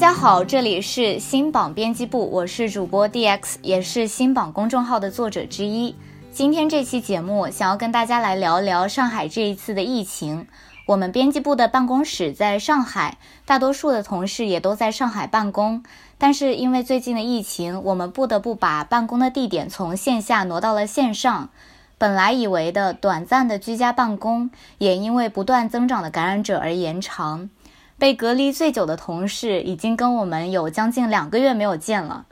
大家好，这里是新榜编辑部，我是主播 DX，也是新榜公众号的作者之一。今天这期节目想要跟大家来聊聊上海这一次的疫情。我们编辑部的办公室在上海，大多数的同事也都在上海办公。但是因为最近的疫情，我们不得不把办公的地点从线下挪到了线上。本来以为的短暂的居家办公，也因为不断增长的感染者而延长。被隔离最久的同事已经跟我们有将近两个月没有见了。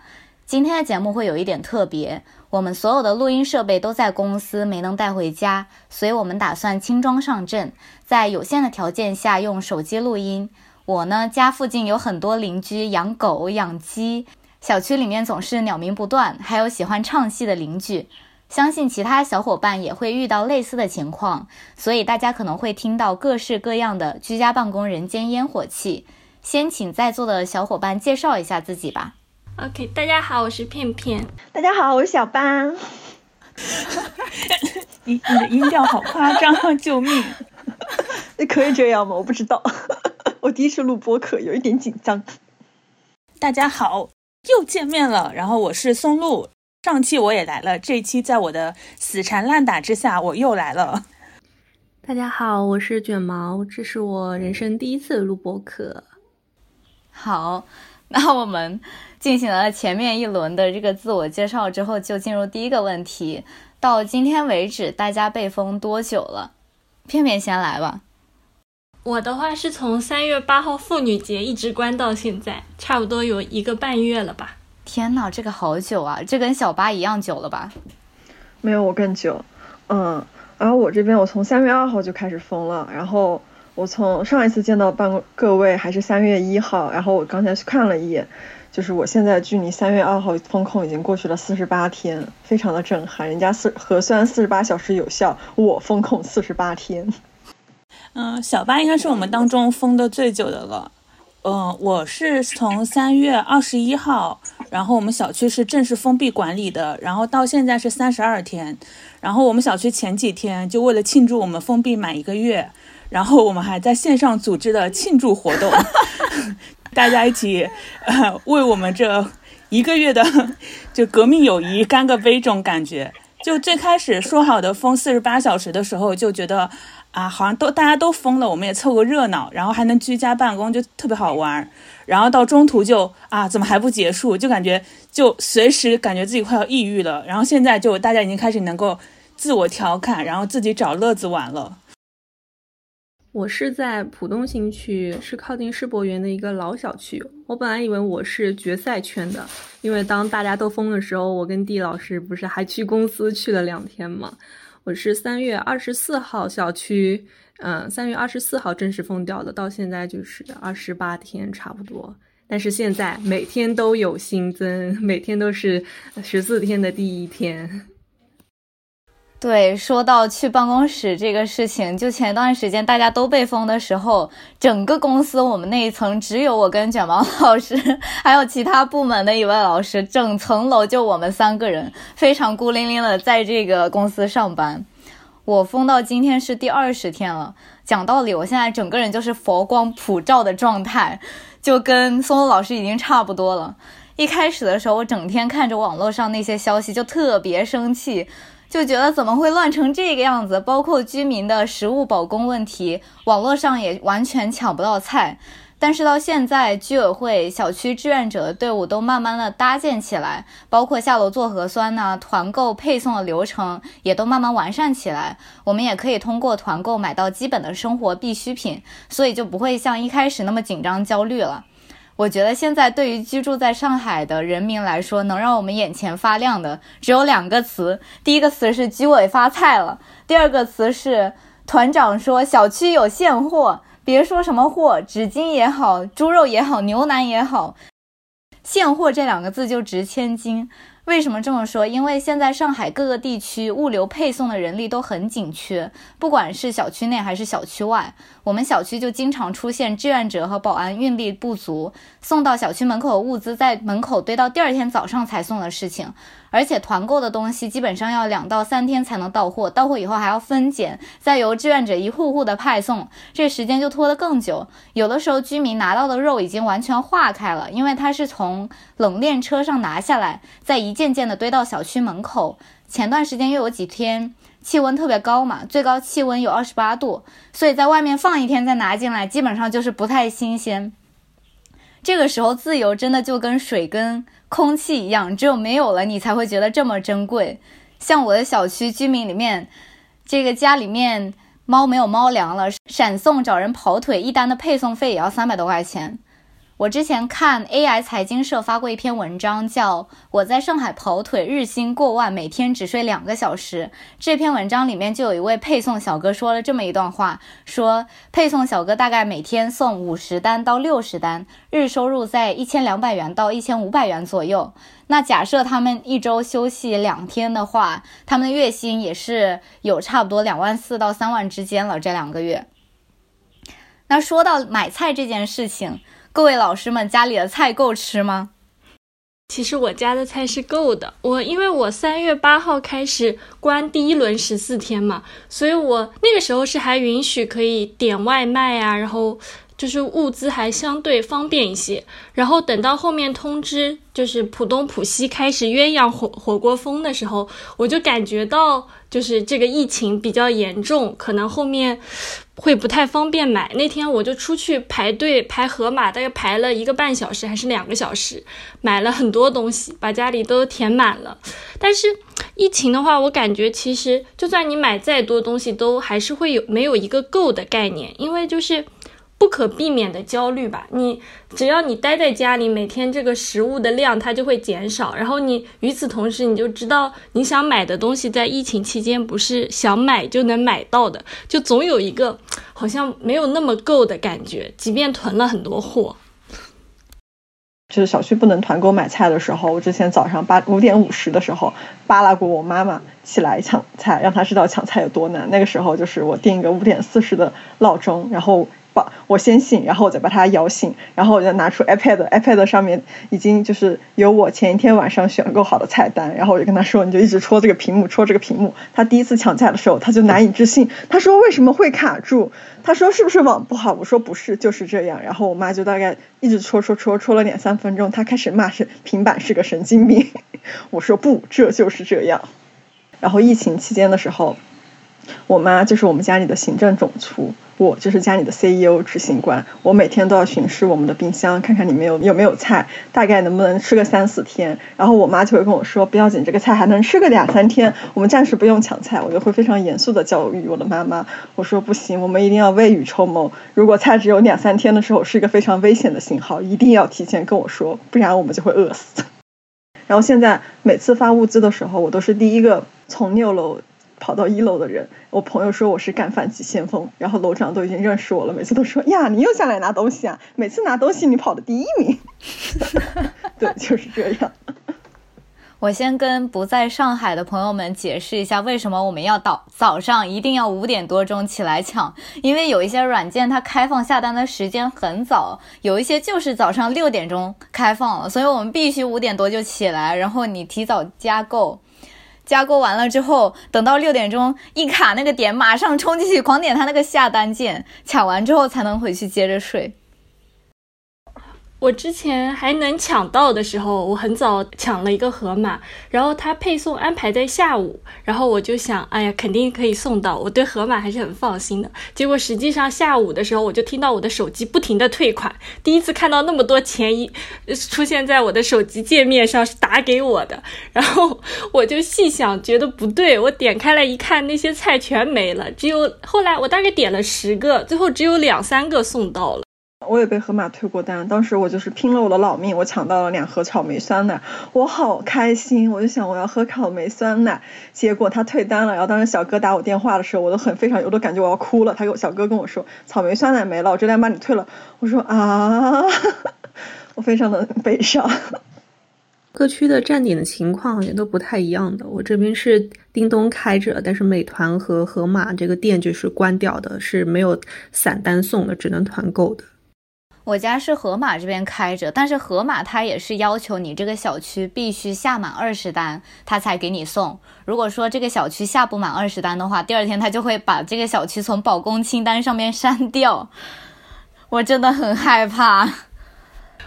今天的节目会有一点特别，我们所有的录音设备都在公司，没能带回家，所以我们打算轻装上阵，在有限的条件下用手机录音。我呢，家附近有很多邻居养狗、养鸡，小区里面总是鸟鸣不断，还有喜欢唱戏的邻居。相信其他小伙伴也会遇到类似的情况，所以大家可能会听到各式各样的居家办公人间烟火气。先请在座的小伙伴介绍一下自己吧。OK，大家好，我是片片。大家好，我是小八。你你的音调好夸张，救命！你可以这样吗？我不知道，我第一次录播客，有一点紧张。大家好，又见面了。然后我是松露。上期我也来了，这一期在我的死缠烂打之下，我又来了。大家好，我是卷毛，这是我人生第一次录播课。好，那我们进行了前面一轮的这个自我介绍之后，就进入第一个问题。到今天为止，大家被封多久了？片片先来吧。我的话是从三月八号妇女节一直关到现在，差不多有一个半月了吧。天呐，这个好久啊！这跟小八一样久了吧？没有我更久，嗯。然后我这边我从三月二号就开始封了，然后我从上一次见到办公各位还是三月一号，然后我刚才去看了一眼，就是我现在距离三月二号封控已经过去了四十八天，非常的震撼。人家四核酸四十八小时有效，我封控四十八天。嗯，小八应该是我们当中封的最久的了。嗯，我是从三月二十一号。然后我们小区是正式封闭管理的，然后到现在是三十二天。然后我们小区前几天就为了庆祝我们封闭满一个月，然后我们还在线上组织了庆祝活动，大家一起为我们这一个月的就革命友谊干个杯，这种感觉。就最开始说好的封四十八小时的时候，就觉得。啊，好像都大家都疯了，我们也凑个热闹，然后还能居家办公，就特别好玩。然后到中途就啊，怎么还不结束？就感觉就随时感觉自己快要抑郁了。然后现在就大家已经开始能够自我调侃，然后自己找乐子玩了。我是在浦东新区，是靠近世博园的一个老小区。我本来以为我是决赛圈的，因为当大家都疯的时候，我跟地老师不是还去公司去了两天吗？我是三月二十四号校区，嗯，三月二十四号正式封掉的，到现在就是二十八天差不多。但是现在每天都有新增，每天都是十四天的第一天。对，说到去办公室这个事情，就前段时间大家都被封的时候，整个公司我们那一层只有我跟卷毛老师，还有其他部门的一位老师，整层楼就我们三个人，非常孤零零的在这个公司上班。我封到今天是第二十天了，讲道理，我现在整个人就是佛光普照的状态，就跟松松老师已经差不多了。一开始的时候，我整天看着网络上那些消息，就特别生气。就觉得怎么会乱成这个样子？包括居民的食物保供问题，网络上也完全抢不到菜。但是到现在，居委会、小区志愿者队伍都慢慢的搭建起来，包括下楼做核酸呐、团购配送的流程也都慢慢完善起来。我们也可以通过团购买到基本的生活必需品，所以就不会像一开始那么紧张焦虑了。我觉得现在对于居住在上海的人民来说，能让我们眼前发亮的只有两个词。第一个词是居委发菜了，第二个词是团长说小区有现货，别说什么货，纸巾也好，猪肉也好，牛腩也好，现货这两个字就值千金。为什么这么说？因为现在上海各个地区物流配送的人力都很紧缺，不管是小区内还是小区外，我们小区就经常出现志愿者和保安运力不足，送到小区门口的物资在门口堆到第二天早上才送的事情。而且团购的东西基本上要两到三天才能到货，到货以后还要分拣，再由志愿者一户户的派送，这时间就拖得更久。有的时候居民拿到的肉已经完全化开了，因为它是从冷链车上拿下来，再一件件的堆到小区门口。前段时间又有几天气温特别高嘛，最高气温有二十八度，所以在外面放一天再拿进来，基本上就是不太新鲜。这个时候自由真的就跟水跟。空气一样，只有没有了，你才会觉得这么珍贵。像我的小区居民里面，这个家里面猫没有猫粮了，闪送找人跑腿，一单的配送费也要三百多块钱。我之前看 AI 财经社发过一篇文章，叫《我在上海跑腿，日薪过万，每天只睡两个小时》。这篇文章里面就有一位配送小哥说了这么一段话：说配送小哥大概每天送五十单到六十单，日收入在一千两百元到一千五百元左右。那假设他们一周休息两天的话，他们的月薪也是有差不多两万四到三万之间了。这两个月。那说到买菜这件事情。各位老师们，家里的菜够吃吗？其实我家的菜是够的。我因为我三月八号开始关第一轮十四天嘛，所以我那个时候是还允许可以点外卖啊，然后就是物资还相对方便一些。然后等到后面通知，就是浦东浦西开始鸳鸯火火锅风的时候，我就感觉到就是这个疫情比较严重，可能后面。会不太方便买，那天我就出去排队排盒马，大概排了一个半小时还是两个小时，买了很多东西，把家里都填满了。但是疫情的话，我感觉其实就算你买再多东西，都还是会有没有一个够的概念，因为就是。不可避免的焦虑吧，你只要你待在家里，每天这个食物的量它就会减少，然后你与此同时，你就知道你想买的东西在疫情期间不是想买就能买到的，就总有一个好像没有那么够的感觉，即便囤了很多货。就是小区不能团购买菜的时候，我之前早上八五点五十的时候扒拉过我妈妈起来抢菜，让她知道抢菜有多难。那个时候就是我定一个五点四十的闹钟，然后。我先醒，然后我再把他摇醒，然后我就拿出 iPad，iPad 上面已经就是有我前一天晚上选购好的菜单，然后我就跟他说，你就一直戳这个屏幕，戳这个屏幕。他第一次抢菜的时候，他就难以置信，他说为什么会卡住？他说是不是网不好？我说不是，就是这样。然后我妈就大概一直戳戳戳戳了两三分钟，他开始骂是平板是个神经病。我说不，这就是这样。然后疫情期间的时候。我妈就是我们家里的行政总厨，我就是家里的 CEO 执行官。我每天都要巡视我们的冰箱，看看里面有有没有菜，大概能不能吃个三四天。然后我妈就会跟我说：“不要紧，这个菜还能吃个两三天，我们暂时不用抢菜。”我就会非常严肃的教育我的妈妈，我说：“不行，我们一定要未雨绸缪。如果菜只有两三天的时候，是一个非常危险的信号，一定要提前跟我说，不然我们就会饿死。”然后现在每次发物资的时候，我都是第一个从六楼。跑到一楼的人，我朋友说我是干饭急先锋，然后楼长都已经认识我了，每次都说呀，你又下来拿东西啊，每次拿东西你跑的第一名，对，就是这样。我先跟不在上海的朋友们解释一下，为什么我们要早早上一定要五点多钟起来抢，因为有一些软件它开放下单的时间很早，有一些就是早上六点钟开放了，所以我们必须五点多就起来，然后你提早加购。加购完了之后，等到六点钟一卡那个点，马上冲进去狂点他那个下单键，抢完之后才能回去接着睡。我之前还能抢到的时候，我很早抢了一个盒马，然后他配送安排在下午，然后我就想，哎呀，肯定可以送到，我对盒马还是很放心的。结果实际上下午的时候，我就听到我的手机不停的退款，第一次看到那么多钱一出现在我的手机界面上是打给我的，然后 我就细想，觉得不对，我点开来一看，那些菜全没了，只有后来我大概点了十个，最后只有两三个送到了。我也被盒马退过单，当时我就是拼了我的老命，我抢到了两盒草莓酸奶，我好开心，我就想我要喝草莓酸奶，结果他退单了，然后当时小哥打我电话的时候，我都很非常，我都感觉我要哭了，他给我小哥跟我说草莓酸奶没了，我这单帮你退了，我说啊，我非常的悲伤。各区的站点的情况也都不太一样的，我这边是叮咚开着，但是美团和盒马这个店就是关掉的，是没有散单送的，只能团购的。我家是河马这边开着，但是河马它也是要求你这个小区必须下满二十单，它才给你送。如果说这个小区下不满二十单的话，第二天它就会把这个小区从保供清单上面删掉。我真的很害怕。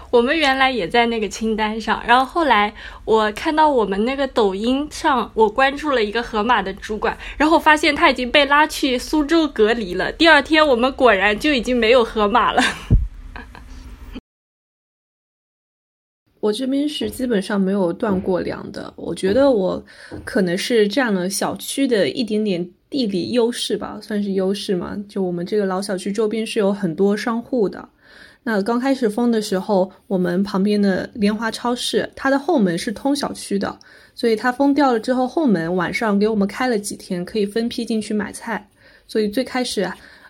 我们原来也在那个清单上，然后后来我看到我们那个抖音上，我关注了一个河马的主管，然后发现他已经被拉去苏州隔离了。第二天我们果然就已经没有河马了。我这边是基本上没有断过粮的，我觉得我可能是占了小区的一点点地理优势吧，算是优势嘛。就我们这个老小区周边是有很多商户的。那刚开始封的时候，我们旁边的联华超市，它的后门是通小区的，所以它封掉了之后，后门晚上给我们开了几天，可以分批进去买菜。所以最开始，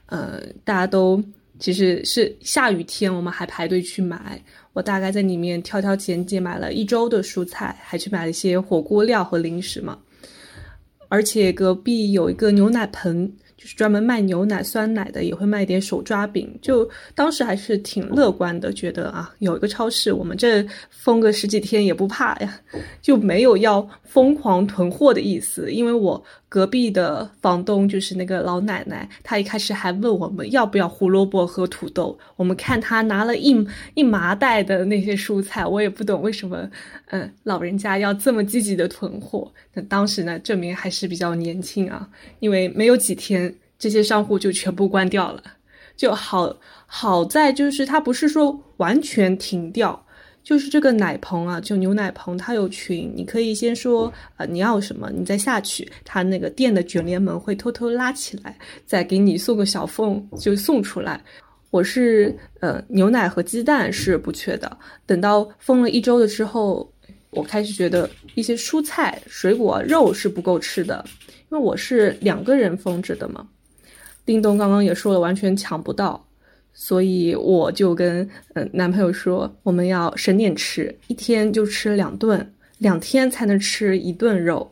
呃，大家都其实是下雨天，我们还排队去买。我大概在里面挑挑拣拣买了一周的蔬菜，还去买了一些火锅料和零食嘛。而且隔壁有一个牛奶盆。就是专门卖牛奶、酸奶的，也会卖点手抓饼。就当时还是挺乐观的，觉得啊，有一个超市，我们这封个十几天也不怕呀，就没有要疯狂囤货的意思。因为我隔壁的房东就是那个老奶奶，她一开始还问我们要不要胡萝卜和土豆。我们看她拿了一一麻袋的那些蔬菜，我也不懂为什么，嗯，老人家要这么积极的囤货。那当时呢，证明还是比较年轻啊，因为没有几天。这些商户就全部关掉了，就好好在就是它不是说完全停掉，就是这个奶棚啊，就牛奶棚，它有群，你可以先说呃你要什么，你再下去，它那个店的卷帘门会偷偷拉起来，再给你送个小缝就送出来。我是呃牛奶和鸡蛋是不缺的，等到封了一周了之后，我开始觉得一些蔬菜、水果、肉是不够吃的，因为我是两个人封着的嘛。叮咚刚刚也说了，完全抢不到，所以我就跟嗯男朋友说，我们要省点吃，一天就吃两顿，两天才能吃一顿肉。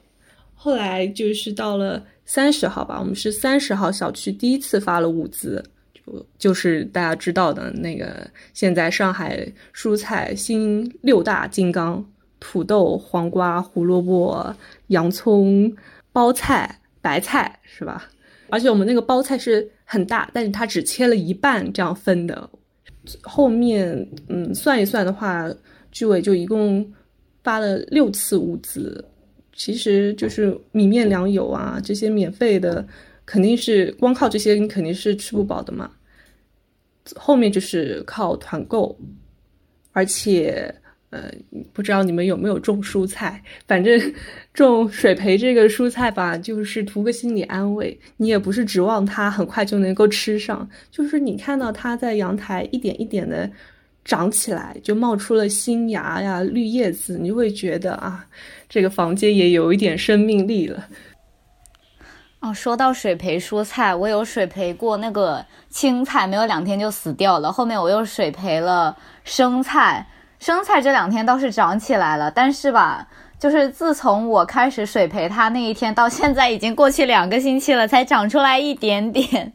后来就是到了三十号吧，我们是三十号小区第一次发了物资，就就是大家知道的那个，现在上海蔬菜新六大金刚：土豆、黄瓜、胡萝卜、洋葱、包菜、白菜，是吧？而且我们那个包菜是很大，但是它只切了一半这样分的。后面嗯算一算的话，居委就一共发了六次物资，其实就是米面粮油啊这些免费的，肯定是光靠这些你肯定是吃不饱的嘛。后面就是靠团购，而且。呃，不知道你们有没有种蔬菜？反正 种水培这个蔬菜吧，就是图个心理安慰。你也不是指望它很快就能够吃上，就是你看到它在阳台一点一点的长起来，就冒出了新芽呀、绿叶子，你就会觉得啊，这个房间也有一点生命力了。哦，说到水培蔬菜，我有水培过那个青菜，没有两天就死掉了。后面我又水培了生菜。生菜这两天倒是长起来了，但是吧，就是自从我开始水培它那一天到现在，已经过去两个星期了，才长出来一点点。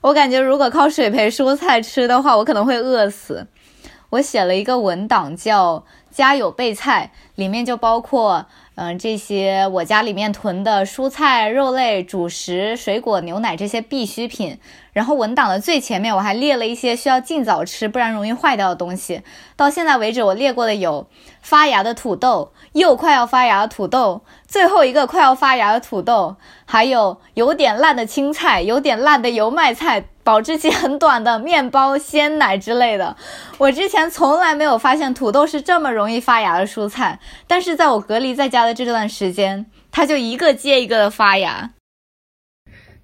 我感觉如果靠水培蔬菜吃的话，我可能会饿死。我写了一个文档叫“家有备菜”，里面就包括。嗯，这些我家里面囤的蔬菜、肉类、主食、水果、牛奶这些必需品。然后文档的最前面我还列了一些需要尽早吃，不然容易坏掉的东西。到现在为止，我列过的有发芽的土豆，又快要发芽的土豆，最后一个快要发芽的土豆，还有有点烂的青菜，有点烂的油麦菜。保质期很短的面包、鲜奶之类的，我之前从来没有发现土豆是这么容易发芽的蔬菜，但是在我隔离在家的这段时间，它就一个接一个的发芽。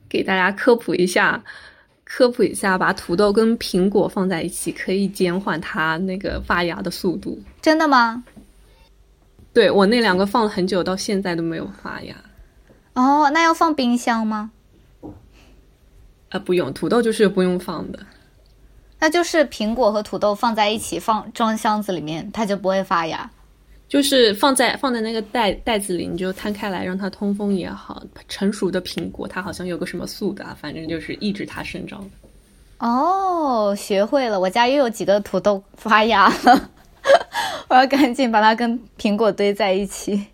给大家科普一下，科普一下，把土豆跟苹果放在一起，可以减缓它那个发芽的速度。真的吗？对我那两个放了很久，到现在都没有发芽。哦，那要放冰箱吗？啊，不用，土豆就是不用放的，那就是苹果和土豆放在一起放装箱子里面，它就不会发芽。就是放在放在那个袋袋子里，你就摊开来让它通风也好。成熟的苹果它好像有个什么素的，反正就是抑制它生长的。哦，学会了，我家又有几个土豆发芽了，我要赶紧把它跟苹果堆在一起。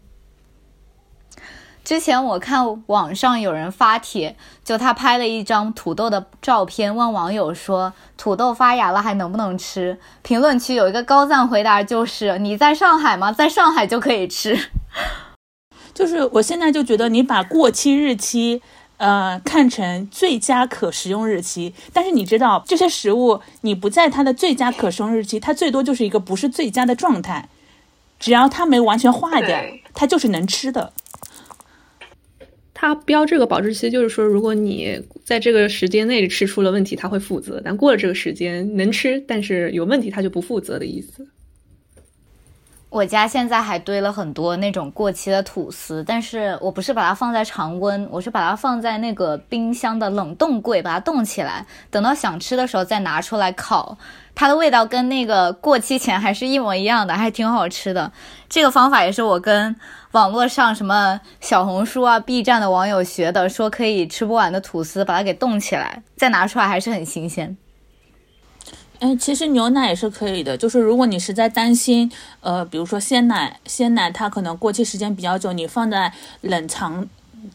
之前我看网上有人发帖，就他拍了一张土豆的照片，问网友说：“土豆发芽了还能不能吃？”评论区有一个高赞回答，就是：“你在上海吗？在上海就可以吃。”就是我现在就觉得你把过期日期，呃，看成最佳可食用日期，但是你知道这些食物你不在它的最佳可食用日期，它最多就是一个不是最佳的状态，只要它没完全化掉，它就是能吃的。它标这个保质期，就是说，如果你在这个时间内吃出了问题，它会负责；但过了这个时间能吃，但是有问题，它就不负责的意思。我家现在还堆了很多那种过期的吐司，但是我不是把它放在常温，我是把它放在那个冰箱的冷冻柜，把它冻起来，等到想吃的时候再拿出来烤。它的味道跟那个过期前还是一模一样的，还挺好吃的。这个方法也是我跟网络上什么小红书啊、B 站的网友学的，说可以吃不完的吐司把它给冻起来，再拿出来还是很新鲜。哎，其实牛奶也是可以的，就是如果你实在担心，呃，比如说鲜奶，鲜奶它可能过期时间比较久，你放在冷藏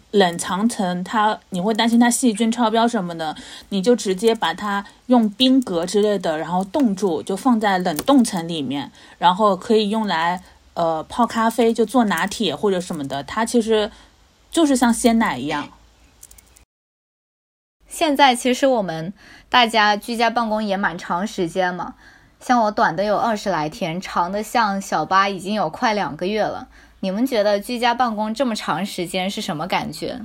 冷藏层，它你会担心它细菌超标什么的，你就直接把它用冰格之类的，然后冻住，就放在冷冻层里面，然后可以用来呃泡咖啡，就做拿铁或者什么的，它其实就是像鲜奶一样。现在其实我们大家居家办公也蛮长时间嘛，像我短的有二十来天，长的像小八已经有快两个月了。你们觉得居家办公这么长时间是什么感觉？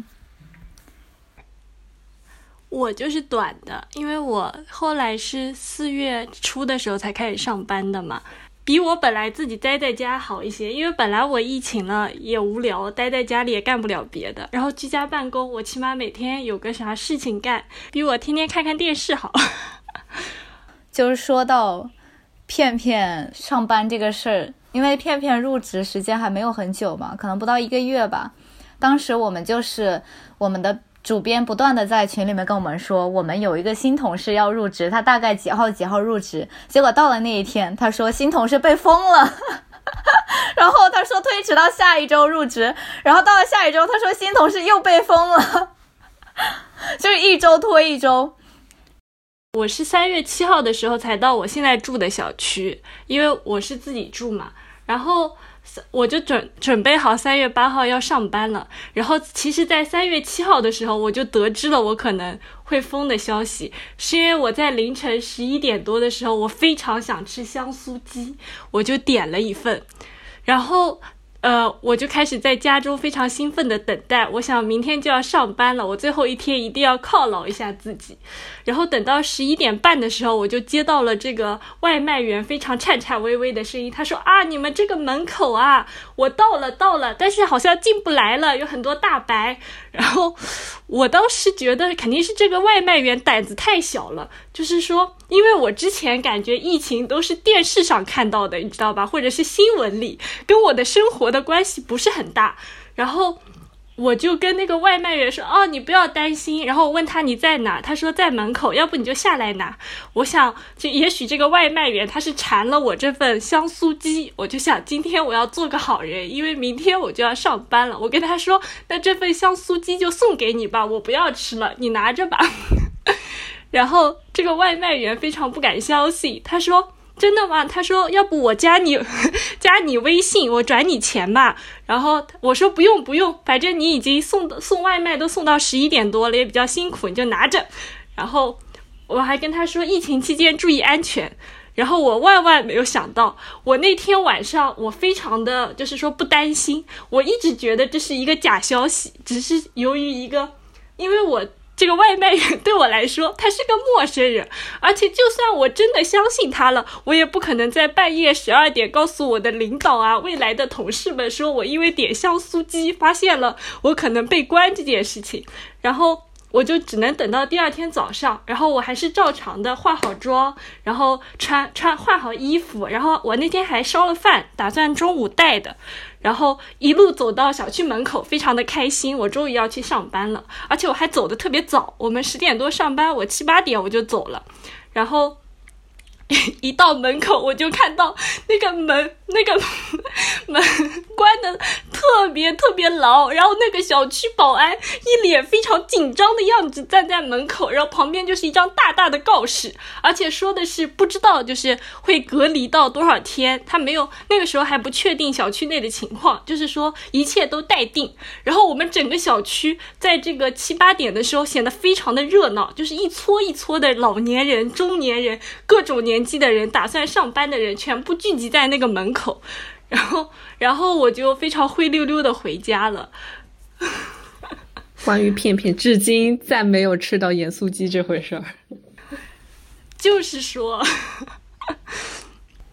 我就是短的，因为我后来是四月初的时候才开始上班的嘛。比我本来自己待在家好一些，因为本来我疫情了也无聊，待在家里也干不了别的。然后居家办公，我起码每天有个啥事情干，比我天天看看电视好。就是说到片片上班这个事儿，因为片片入职时间还没有很久嘛，可能不到一个月吧。当时我们就是我们的。主编不断的在群里面跟我们说，我们有一个新同事要入职，他大概几号几号入职。结果到了那一天，他说新同事被封了，然后他说推迟到下一周入职，然后到了下一周，他说新同事又被封了，就是一周拖一周。我是三月七号的时候才到我现在住的小区，因为我是自己住嘛，然后。我就准准备好三月八号要上班了，然后其实，在三月七号的时候，我就得知了我可能会封的消息，是因为我在凌晨十一点多的时候，我非常想吃香酥鸡，我就点了一份，然后。呃，我就开始在家中非常兴奋的等待。我想明天就要上班了，我最后一天一定要犒劳一下自己。然后等到十一点半的时候，我就接到了这个外卖员非常颤颤巍巍的声音。他说：“啊，你们这个门口啊，我到了，到了，但是好像进不来了，有很多大白。”然后我当时觉得肯定是这个外卖员胆子太小了，就是说，因为我之前感觉疫情都是电视上看到的，你知道吧？或者是新闻里，跟我的生活。的关系不是很大，然后我就跟那个外卖员说：“哦，你不要担心。”然后我问他你在哪，他说在门口，要不你就下来拿。我想，就也许这个外卖员他是馋了我这份香酥鸡，我就想今天我要做个好人，因为明天我就要上班了。我跟他说：“那这份香酥鸡就送给你吧，我不要吃了，你拿着吧。”然后这个外卖员非常不敢相信，他说。真的吗？他说，要不我加你，加你微信，我转你钱吧。然后我说不用不用，反正你已经送送外卖都送到十一点多了，也比较辛苦，你就拿着。然后我还跟他说，疫情期间注意安全。然后我万万没有想到，我那天晚上我非常的就是说不担心，我一直觉得这是一个假消息，只是由于一个，因为我。这个外卖员对我来说，他是个陌生人，而且就算我真的相信他了，我也不可能在半夜十二点告诉我的领导啊、未来的同事们，说我因为点香酥鸡发现了我可能被关这件事情。然后我就只能等到第二天早上，然后我还是照常的化好妆，然后穿穿换好衣服，然后我那天还烧了饭，打算中午带的，然后一路走到小区门口，非常的开心，我终于要去上班了，而且我还走的特别早，我们十点多上班，我七八点我就走了，然后。一到门口，我就看到那个门，那个 门关的特别特别牢，然后那个小区保安一脸非常紧张的样子站在门口，然后旁边就是一张大大的告示，而且说的是不知道就是会隔离到多少天，他没有那个时候还不确定小区内的情况，就是说一切都待定。然后我们整个小区在这个七八点的时候显得非常的热闹，就是一撮一撮的老年人、中年人，各种年。期的人打算上班的人全部聚集在那个门口，然后，然后我就非常灰溜溜的回家了。关于片片，至今再没有吃到盐酥鸡这回事儿。就是说，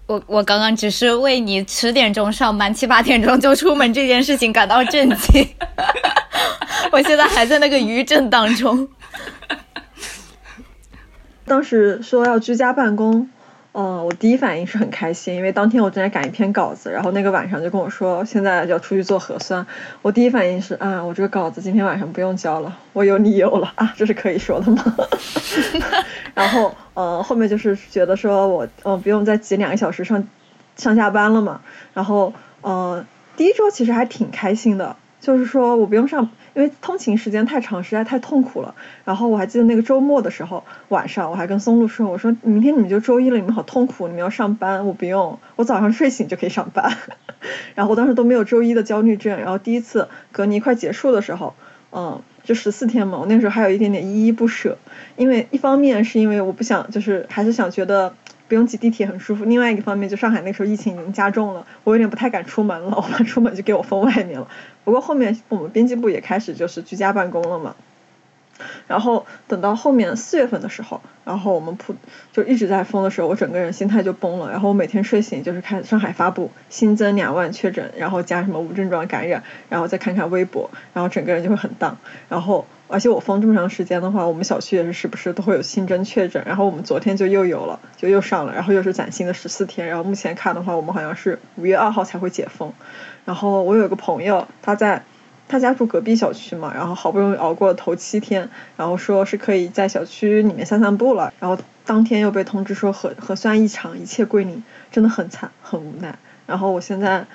我我刚刚只是为你十点钟上班，七八点钟就出门这件事情感到震惊。我现在还在那个余震当中。当时说要居家办公。嗯，我第一反应是很开心，因为当天我正在赶一篇稿子，然后那个晚上就跟我说现在要出去做核酸。我第一反应是啊，我这个稿子今天晚上不用交了，我有理由了啊，这是可以说的吗？然后呃，后面就是觉得说我嗯不用再挤两个小时上上下班了嘛。然后呃，第一周其实还挺开心的，就是说我不用上。因为通勤时间太长，实在太痛苦了。然后我还记得那个周末的时候，晚上我还跟松露说：“我说明天你们就周一了，你们好痛苦，你们要上班，我不用，我早上睡醒就可以上班。”然后我当时都没有周一的焦虑症。然后第一次隔离快结束的时候，嗯，就十四天嘛，我那时候还有一点点依依不舍，因为一方面是因为我不想，就是还是想觉得。不用挤地铁很舒服。另外一个方面，就上海那时候疫情已经加重了，我有点不太敢出门了。我妈出门就给我封外面了。不过后面我们编辑部也开始就是居家办公了嘛。然后等到后面四月份的时候，然后我们普就一直在封的时候，我整个人心态就崩了。然后我每天睡醒就是看上海发布新增两万确诊，然后加什么无症状感染，然后再看看微博，然后整个人就会很荡。然后而且我封这么长时间的话，我们小区也是时不时都会有新增确诊。然后我们昨天就又有了，就又上了，然后又是崭新的十四天。然后目前看的话，我们好像是五月二号才会解封。然后我有个朋友，他在。他家住隔壁小区嘛，然后好不容易熬过了头七天，然后说是可以在小区里面散散步了，然后当天又被通知说核核酸异常，一切归零，真的很惨，很无奈。然后我现在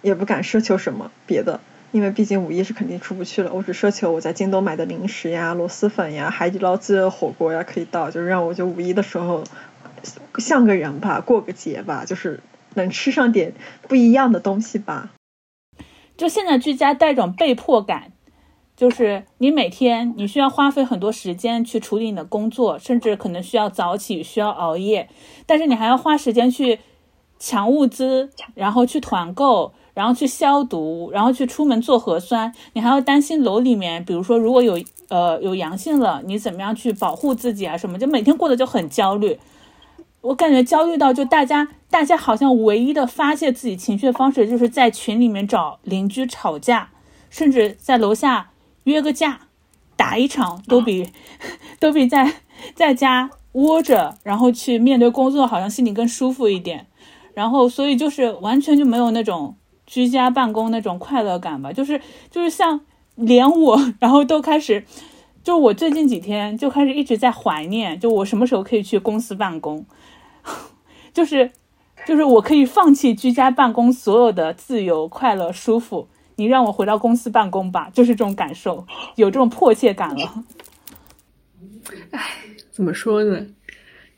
也不敢奢求什么别的，因为毕竟五一是肯定出不去了，我只奢求我在京东买的零食呀、螺蛳粉呀、海底捞自热火锅呀可以到，就是让我就五一的时候像个人吧，过个节吧，就是能吃上点不一样的东西吧。就现在居家带一种被迫感，就是你每天你需要花费很多时间去处理你的工作，甚至可能需要早起，需要熬夜，但是你还要花时间去抢物资，然后去团购，然后去消毒，然后去出门做核酸，你还要担心楼里面，比如说如果有呃有阳性了，你怎么样去保护自己啊什么，就每天过得就很焦虑。我感觉焦虑到，就大家，大家好像唯一的发泄自己情绪的方式，就是在群里面找邻居吵架，甚至在楼下约个架，打一场，都比，都比在在家窝着，然后去面对工作，好像心里更舒服一点。然后，所以就是完全就没有那种居家办公那种快乐感吧，就是就是像连我，然后都开始，就我最近几天就开始一直在怀念，就我什么时候可以去公司办公。就是，就是我可以放弃居家办公所有的自由、快乐、舒服，你让我回到公司办公吧，就是这种感受，有这种迫切感了。唉，怎么说呢？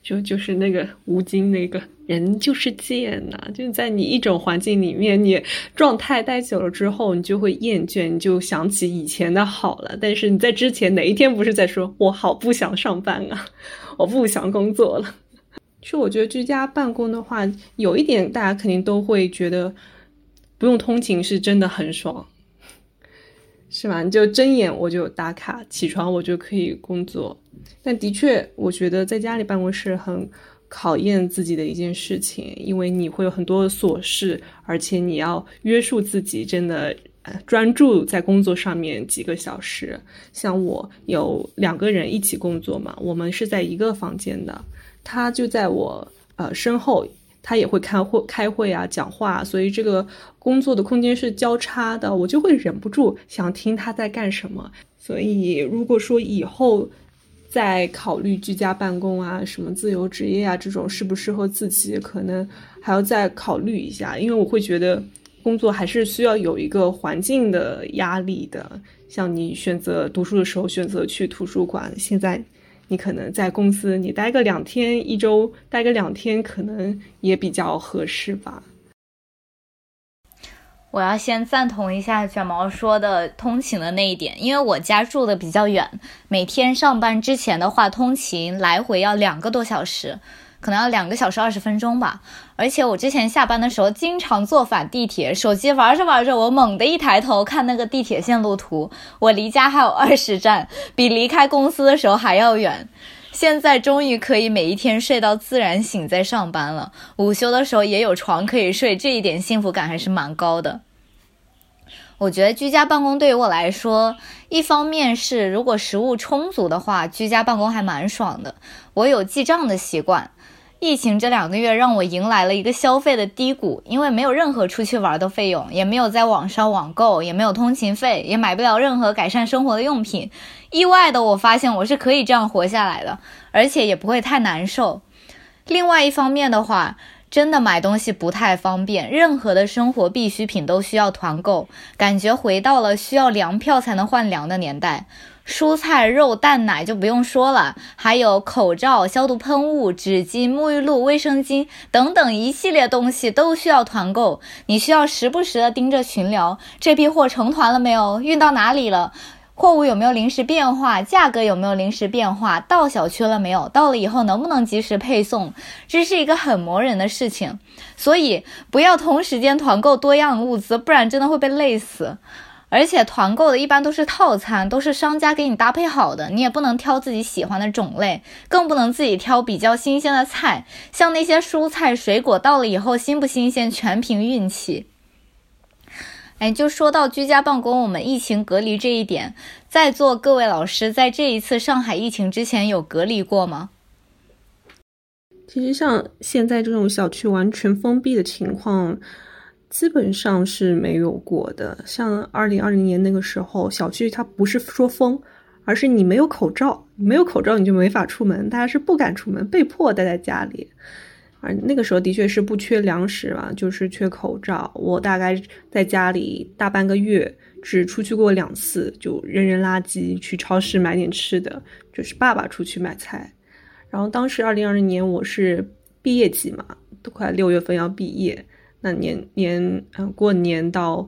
就就是那个吴京那个人就是贱呐，就在你一种环境里面，你状态待久了之后，你就会厌倦，你就想起以前的好了。但是你在之前哪一天不是在说“我好不想上班啊，我不想工作了”？就我觉得居家办公的话，有一点大家肯定都会觉得不用通勤是真的很爽，是吧？你就睁眼我就打卡，起床我就可以工作。但的确，我觉得在家里办公室很考验自己的一件事情，因为你会有很多琐事，而且你要约束自己，真的专注在工作上面几个小时。像我有两个人一起工作嘛，我们是在一个房间的，他就在我呃身后，他也会开会开会啊讲话，所以这个工作的空间是交叉的，我就会忍不住想听他在干什么。所以如果说以后再考虑居家办公啊，什么自由职业啊这种适不适合自己，可能还要再考虑一下，因为我会觉得。工作还是需要有一个环境的压力的，像你选择读书的时候选择去图书馆，现在你可能在公司你待个两天，一周待个两天，可能也比较合适吧。我要先赞同一下卷毛说的通勤的那一点，因为我家住的比较远，每天上班之前的话，通勤来回要两个多小时。可能要两个小时二十分钟吧，而且我之前下班的时候经常坐反地铁，手机玩着玩着，我猛地一抬头看那个地铁线路图，我离家还有二十站，比离开公司的时候还要远。现在终于可以每一天睡到自然醒再上班了，午休的时候也有床可以睡，这一点幸福感还是蛮高的。我觉得居家办公对于我来说，一方面是如果食物充足的话，居家办公还蛮爽的。我有记账的习惯。疫情这两个月让我迎来了一个消费的低谷，因为没有任何出去玩的费用，也没有在网上网购，也没有通勤费，也买不了任何改善生活的用品。意外的，我发现我是可以这样活下来的，而且也不会太难受。另外一方面的话，真的买东西不太方便，任何的生活必需品都需要团购，感觉回到了需要粮票才能换粮的年代。蔬菜、肉、蛋、奶就不用说了，还有口罩、消毒喷雾、纸巾、沐浴露、卫生巾等等一系列东西都需要团购。你需要时不时的盯着群聊，这批货成团了没有？运到哪里了？货物有没有临时变化？价格有没有临时变化？到小区了没有？到了以后能不能及时配送？这是一个很磨人的事情，所以不要同时间团购多样物资，不然真的会被累死。而且团购的一般都是套餐，都是商家给你搭配好的，你也不能挑自己喜欢的种类，更不能自己挑比较新鲜的菜。像那些蔬菜水果到了以后新不新鲜，全凭运气。哎，就说到居家办公，我们疫情隔离这一点，在座各位老师在这一次上海疫情之前有隔离过吗？其实像现在这种小区完全封闭的情况。基本上是没有过的。像二零二零年那个时候，小区它不是说封，而是你没有口罩，没有口罩你就没法出门，大家是不敢出门，被迫待在家里。而那个时候的确是不缺粮食嘛，就是缺口罩。我大概在家里大半个月，只出去过两次，就扔扔垃圾，去超市买点吃的，就是爸爸出去买菜。然后当时二零二零年我是毕业季嘛，都快六月份要毕业。那年年嗯过年到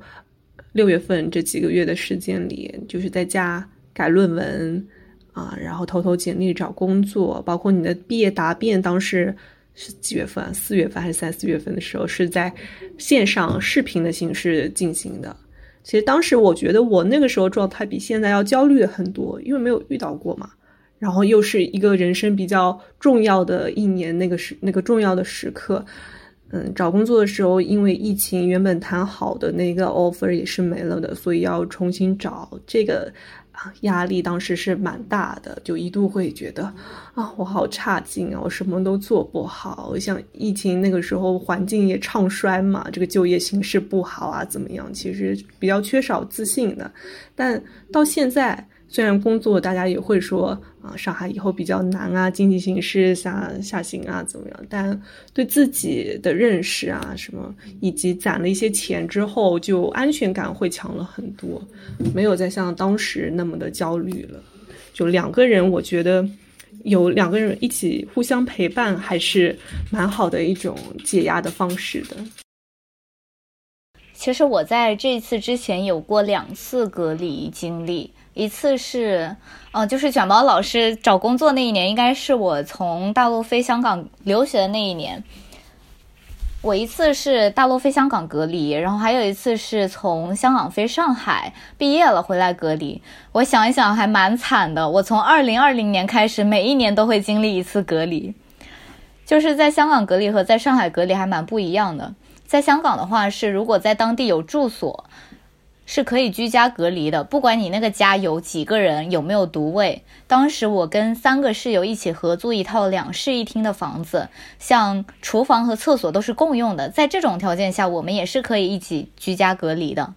六月份这几个月的时间里，就是在家改论文啊，然后投投简历找工作，包括你的毕业答辩，当时是几月份？四月份还是三四月份的时候，是在线上视频的形式进行的。其实当时我觉得我那个时候状态比现在要焦虑很多，因为没有遇到过嘛，然后又是一个人生比较重要的一年，那个时那个重要的时刻。嗯，找工作的时候，因为疫情，原本谈好的那个 offer 也是没了的，所以要重新找。这个啊，压力当时是蛮大的，就一度会觉得啊，我好差劲啊，我什么都做不好。像疫情那个时候，环境也唱衰嘛，这个就业形势不好啊，怎么样？其实比较缺少自信的。但到现在。虽然工作大家也会说啊，上海以后比较难啊，经济形势下下行啊，怎么样？但对自己的认识啊，什么以及攒了一些钱之后，就安全感会强了很多，没有再像当时那么的焦虑了。就两个人，我觉得有两个人一起互相陪伴，还是蛮好的一种解压的方式的。其实我在这次之前有过两次隔离经历。一次是，嗯，就是卷毛老师找工作那一年，应该是我从大陆飞香港留学的那一年。我一次是大陆飞香港隔离，然后还有一次是从香港飞上海毕业了回来隔离。我想一想，还蛮惨的。我从二零二零年开始，每一年都会经历一次隔离。就是在香港隔离和在上海隔离还蛮不一样的。在香港的话，是如果在当地有住所。是可以居家隔离的，不管你那个家有几个人，有没有独卫。当时我跟三个室友一起合租一套两室一厅的房子，像厨房和厕所都是共用的。在这种条件下，我们也是可以一起居家隔离的。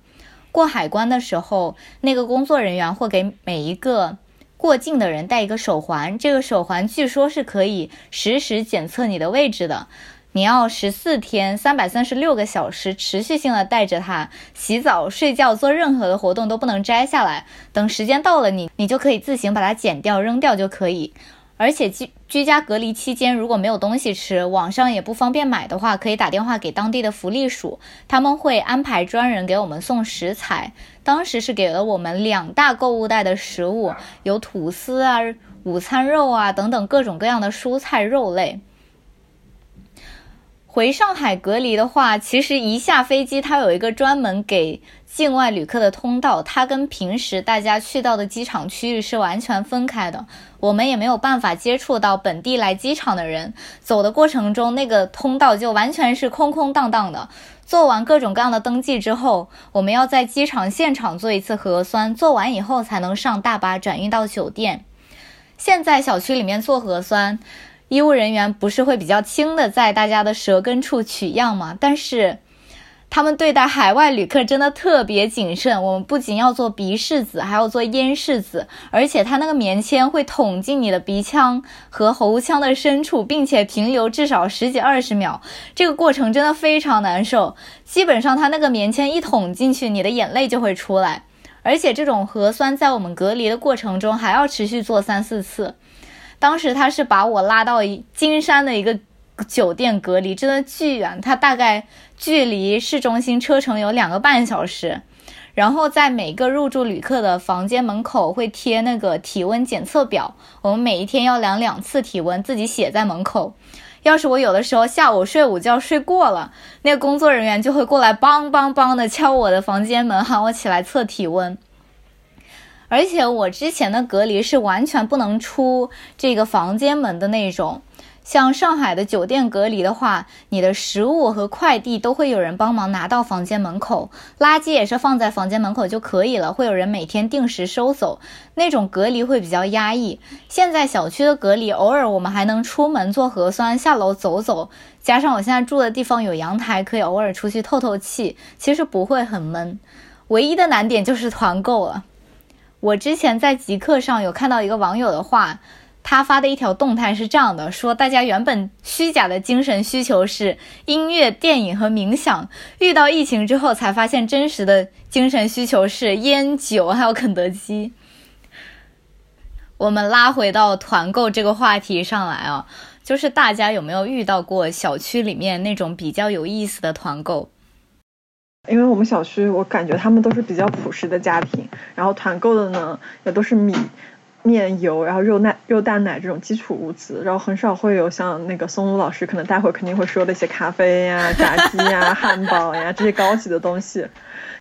过海关的时候，那个工作人员会给每一个过境的人戴一个手环，这个手环据说是可以实时检测你的位置的。你要十四天三百三十六个小时持续性的带着它，洗澡、睡觉、做任何的活动都不能摘下来。等时间到了，你你就可以自行把它剪掉、扔掉就可以。而且居居家隔离期间，如果没有东西吃，网上也不方便买的话，可以打电话给当地的福利署，他们会安排专人给我们送食材。当时是给了我们两大购物袋的食物，有吐司啊、午餐肉啊等等各种各样的蔬菜肉类。回上海隔离的话，其实一下飞机，它有一个专门给境外旅客的通道，它跟平时大家去到的机场区域是完全分开的。我们也没有办法接触到本地来机场的人，走的过程中，那个通道就完全是空空荡荡的。做完各种各样的登记之后，我们要在机场现场做一次核酸，做完以后才能上大巴转运到酒店。现在小区里面做核酸。医务人员不是会比较轻的在大家的舌根处取样吗？但是他们对待海外旅客真的特别谨慎。我们不仅要做鼻拭子，还要做咽拭子，而且他那个棉签会捅进你的鼻腔和喉腔的深处，并且停留至少十几二十秒。这个过程真的非常难受。基本上他那个棉签一捅进去，你的眼泪就会出来。而且这种核酸在我们隔离的过程中还要持续做三四次。当时他是把我拉到金山的一个酒店隔离，真的巨远，他大概距离市中心车程有两个半小时。然后在每个入住旅客的房间门口会贴那个体温检测表，我们每一天要量两次体温，自己写在门口。要是我有的时候下午睡午觉睡过了，那个工作人员就会过来梆梆梆的敲我的房间门，喊我起来测体温。而且我之前的隔离是完全不能出这个房间门的那种，像上海的酒店隔离的话，你的食物和快递都会有人帮忙拿到房间门口，垃圾也是放在房间门口就可以了，会有人每天定时收走。那种隔离会比较压抑。现在小区的隔离，偶尔我们还能出门做核酸，下楼走走，加上我现在住的地方有阳台，可以偶尔出去透透气，其实不会很闷。唯一的难点就是团购了。我之前在极客上有看到一个网友的话，他发的一条动态是这样的：说大家原本虚假的精神需求是音乐、电影和冥想，遇到疫情之后才发现真实的精神需求是烟酒还有肯德基。我们拉回到团购这个话题上来啊，就是大家有没有遇到过小区里面那种比较有意思的团购？因为我们小区，我感觉他们都是比较朴实的家庭，然后团购的呢也都是米、面、油，然后肉奶、肉蛋奶这种基础物资，然后很少会有像那个松露老师可能待会肯定会说的一些咖啡呀、炸鸡呀、汉堡呀这些高级的东西。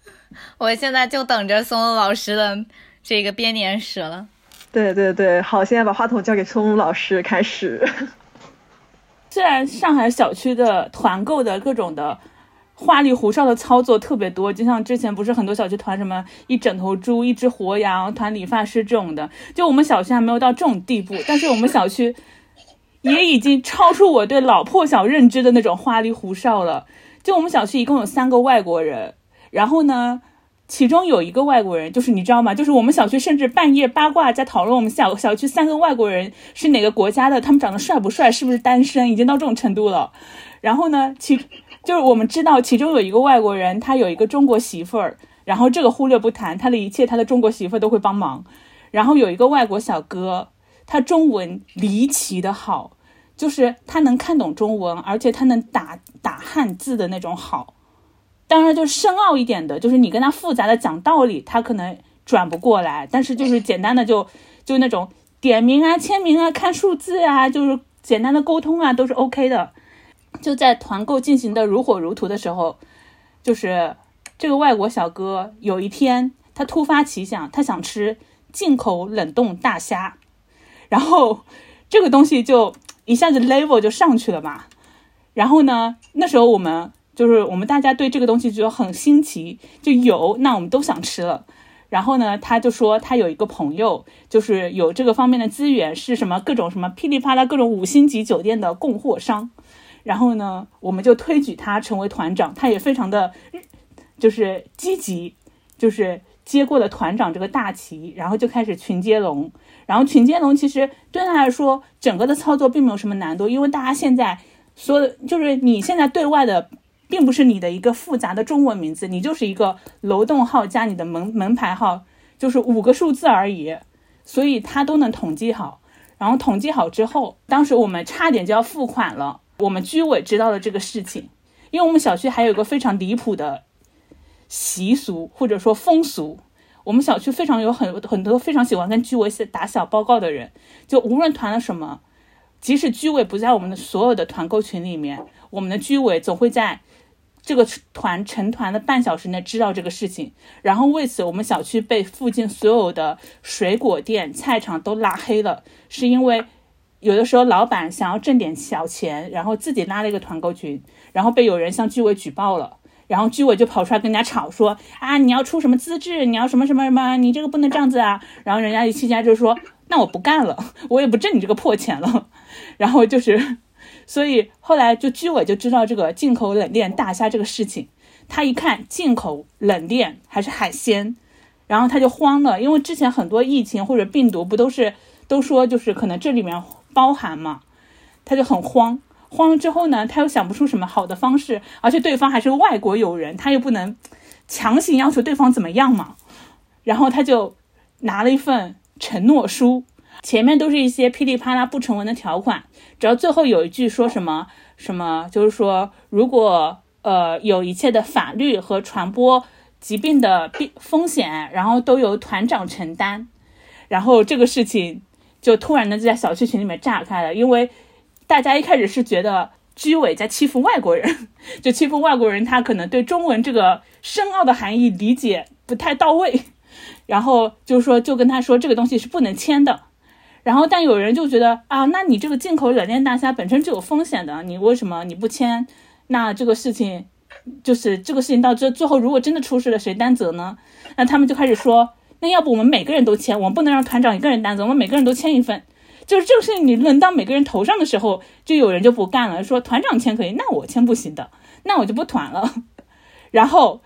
我现在就等着松露老师的这个编年史了。对对对，好，现在把话筒交给松露老师开始。虽然上海小区的团购的各种的。花里胡哨的操作特别多，就像之前不是很多小区团什么一整头猪、一只活羊、团理发师这种的，就我们小区还没有到这种地步，但是我们小区也已经超出我对老破小认知的那种花里胡哨了。就我们小区一共有三个外国人，然后呢，其中有一个外国人，就是你知道吗？就是我们小区甚至半夜八卦在讨论我们小小区三个外国人是哪个国家的，他们长得帅不帅，是不是单身，已经到这种程度了。然后呢，其。就是我们知道，其中有一个外国人，他有一个中国媳妇儿，然后这个忽略不谈，他的一切他的中国媳妇儿都会帮忙。然后有一个外国小哥，他中文离奇的好，就是他能看懂中文，而且他能打打汉字的那种好。当然，就深奥一点的，就是你跟他复杂的讲道理，他可能转不过来。但是就是简单的，就就那种点名啊、签名啊、看数字啊，就是简单的沟通啊，都是 OK 的。就在团购进行的如火如荼的时候，就是这个外国小哥有一天他突发奇想，他想吃进口冷冻大虾，然后这个东西就一下子 level 就上去了嘛。然后呢，那时候我们就是我们大家对这个东西觉得很新奇，就有那我们都想吃了。然后呢，他就说他有一个朋友，就是有这个方面的资源，是什么各种什么噼里啪啦各种五星级酒店的供货商。然后呢，我们就推举他成为团长，他也非常的，就是积极，就是接过了团长这个大旗，然后就开始群接龙。然后群接龙其实对他来说，整个的操作并没有什么难度，因为大家现在说的就是你现在对外的。并不是你的一个复杂的中文名字，你就是一个楼栋号加你的门门牌号，就是五个数字而已，所以他都能统计好。然后统计好之后，当时我们差点就要付款了。我们居委知道了这个事情，因为我们小区还有一个非常离谱的习俗或者说风俗，我们小区非常有很很多非常喜欢跟居委打小报告的人，就无论团了什么，即使居委不在我们的所有的团购群里面，我们的居委总会在。这个团成团的半小时内知道这个事情，然后为此我们小区被附近所有的水果店、菜场都拉黑了，是因为有的时候老板想要挣点小钱，然后自己拉了一个团购群，然后被有人向居委举报了，然后居委就跑出来跟人家吵说啊，你要出什么资质，你要什么什么什么，你这个不能这样子啊，然后人家一气家就说那我不干了，我也不挣你这个破钱了，然后就是。所以后来就居委就知道这个进口冷链大虾这个事情，他一看进口冷链还是海鲜，然后他就慌了，因为之前很多疫情或者病毒不都是都说就是可能这里面包含嘛，他就很慌，慌了之后呢，他又想不出什么好的方式，而且对方还是个外国友人，他又不能强行要求对方怎么样嘛，然后他就拿了一份承诺书。前面都是一些噼里啪啦不成文的条款，只要最后有一句说什么什么，就是说如果呃有一切的法律和传播疾病的病风险，然后都由团长承担，然后这个事情就突然的就在小区群里面炸开了，因为大家一开始是觉得居委在欺负外国人，就欺负外国人，他可能对中文这个深奥的含义理解不太到位，然后就是说就跟他说这个东西是不能签的。然后，但有人就觉得啊，那你这个进口冷链大虾本身就有风险的，你为什么你不签？那这个事情就是这个事情到这最后，如果真的出事了，谁担责呢？那他们就开始说，那要不我们每个人都签，我们不能让团长一个人担责，我们每个人都签一份。就是这个事情你轮到每个人头上的时候，就有人就不干了，说团长签可以，那我签不行的，那我就不团了。然后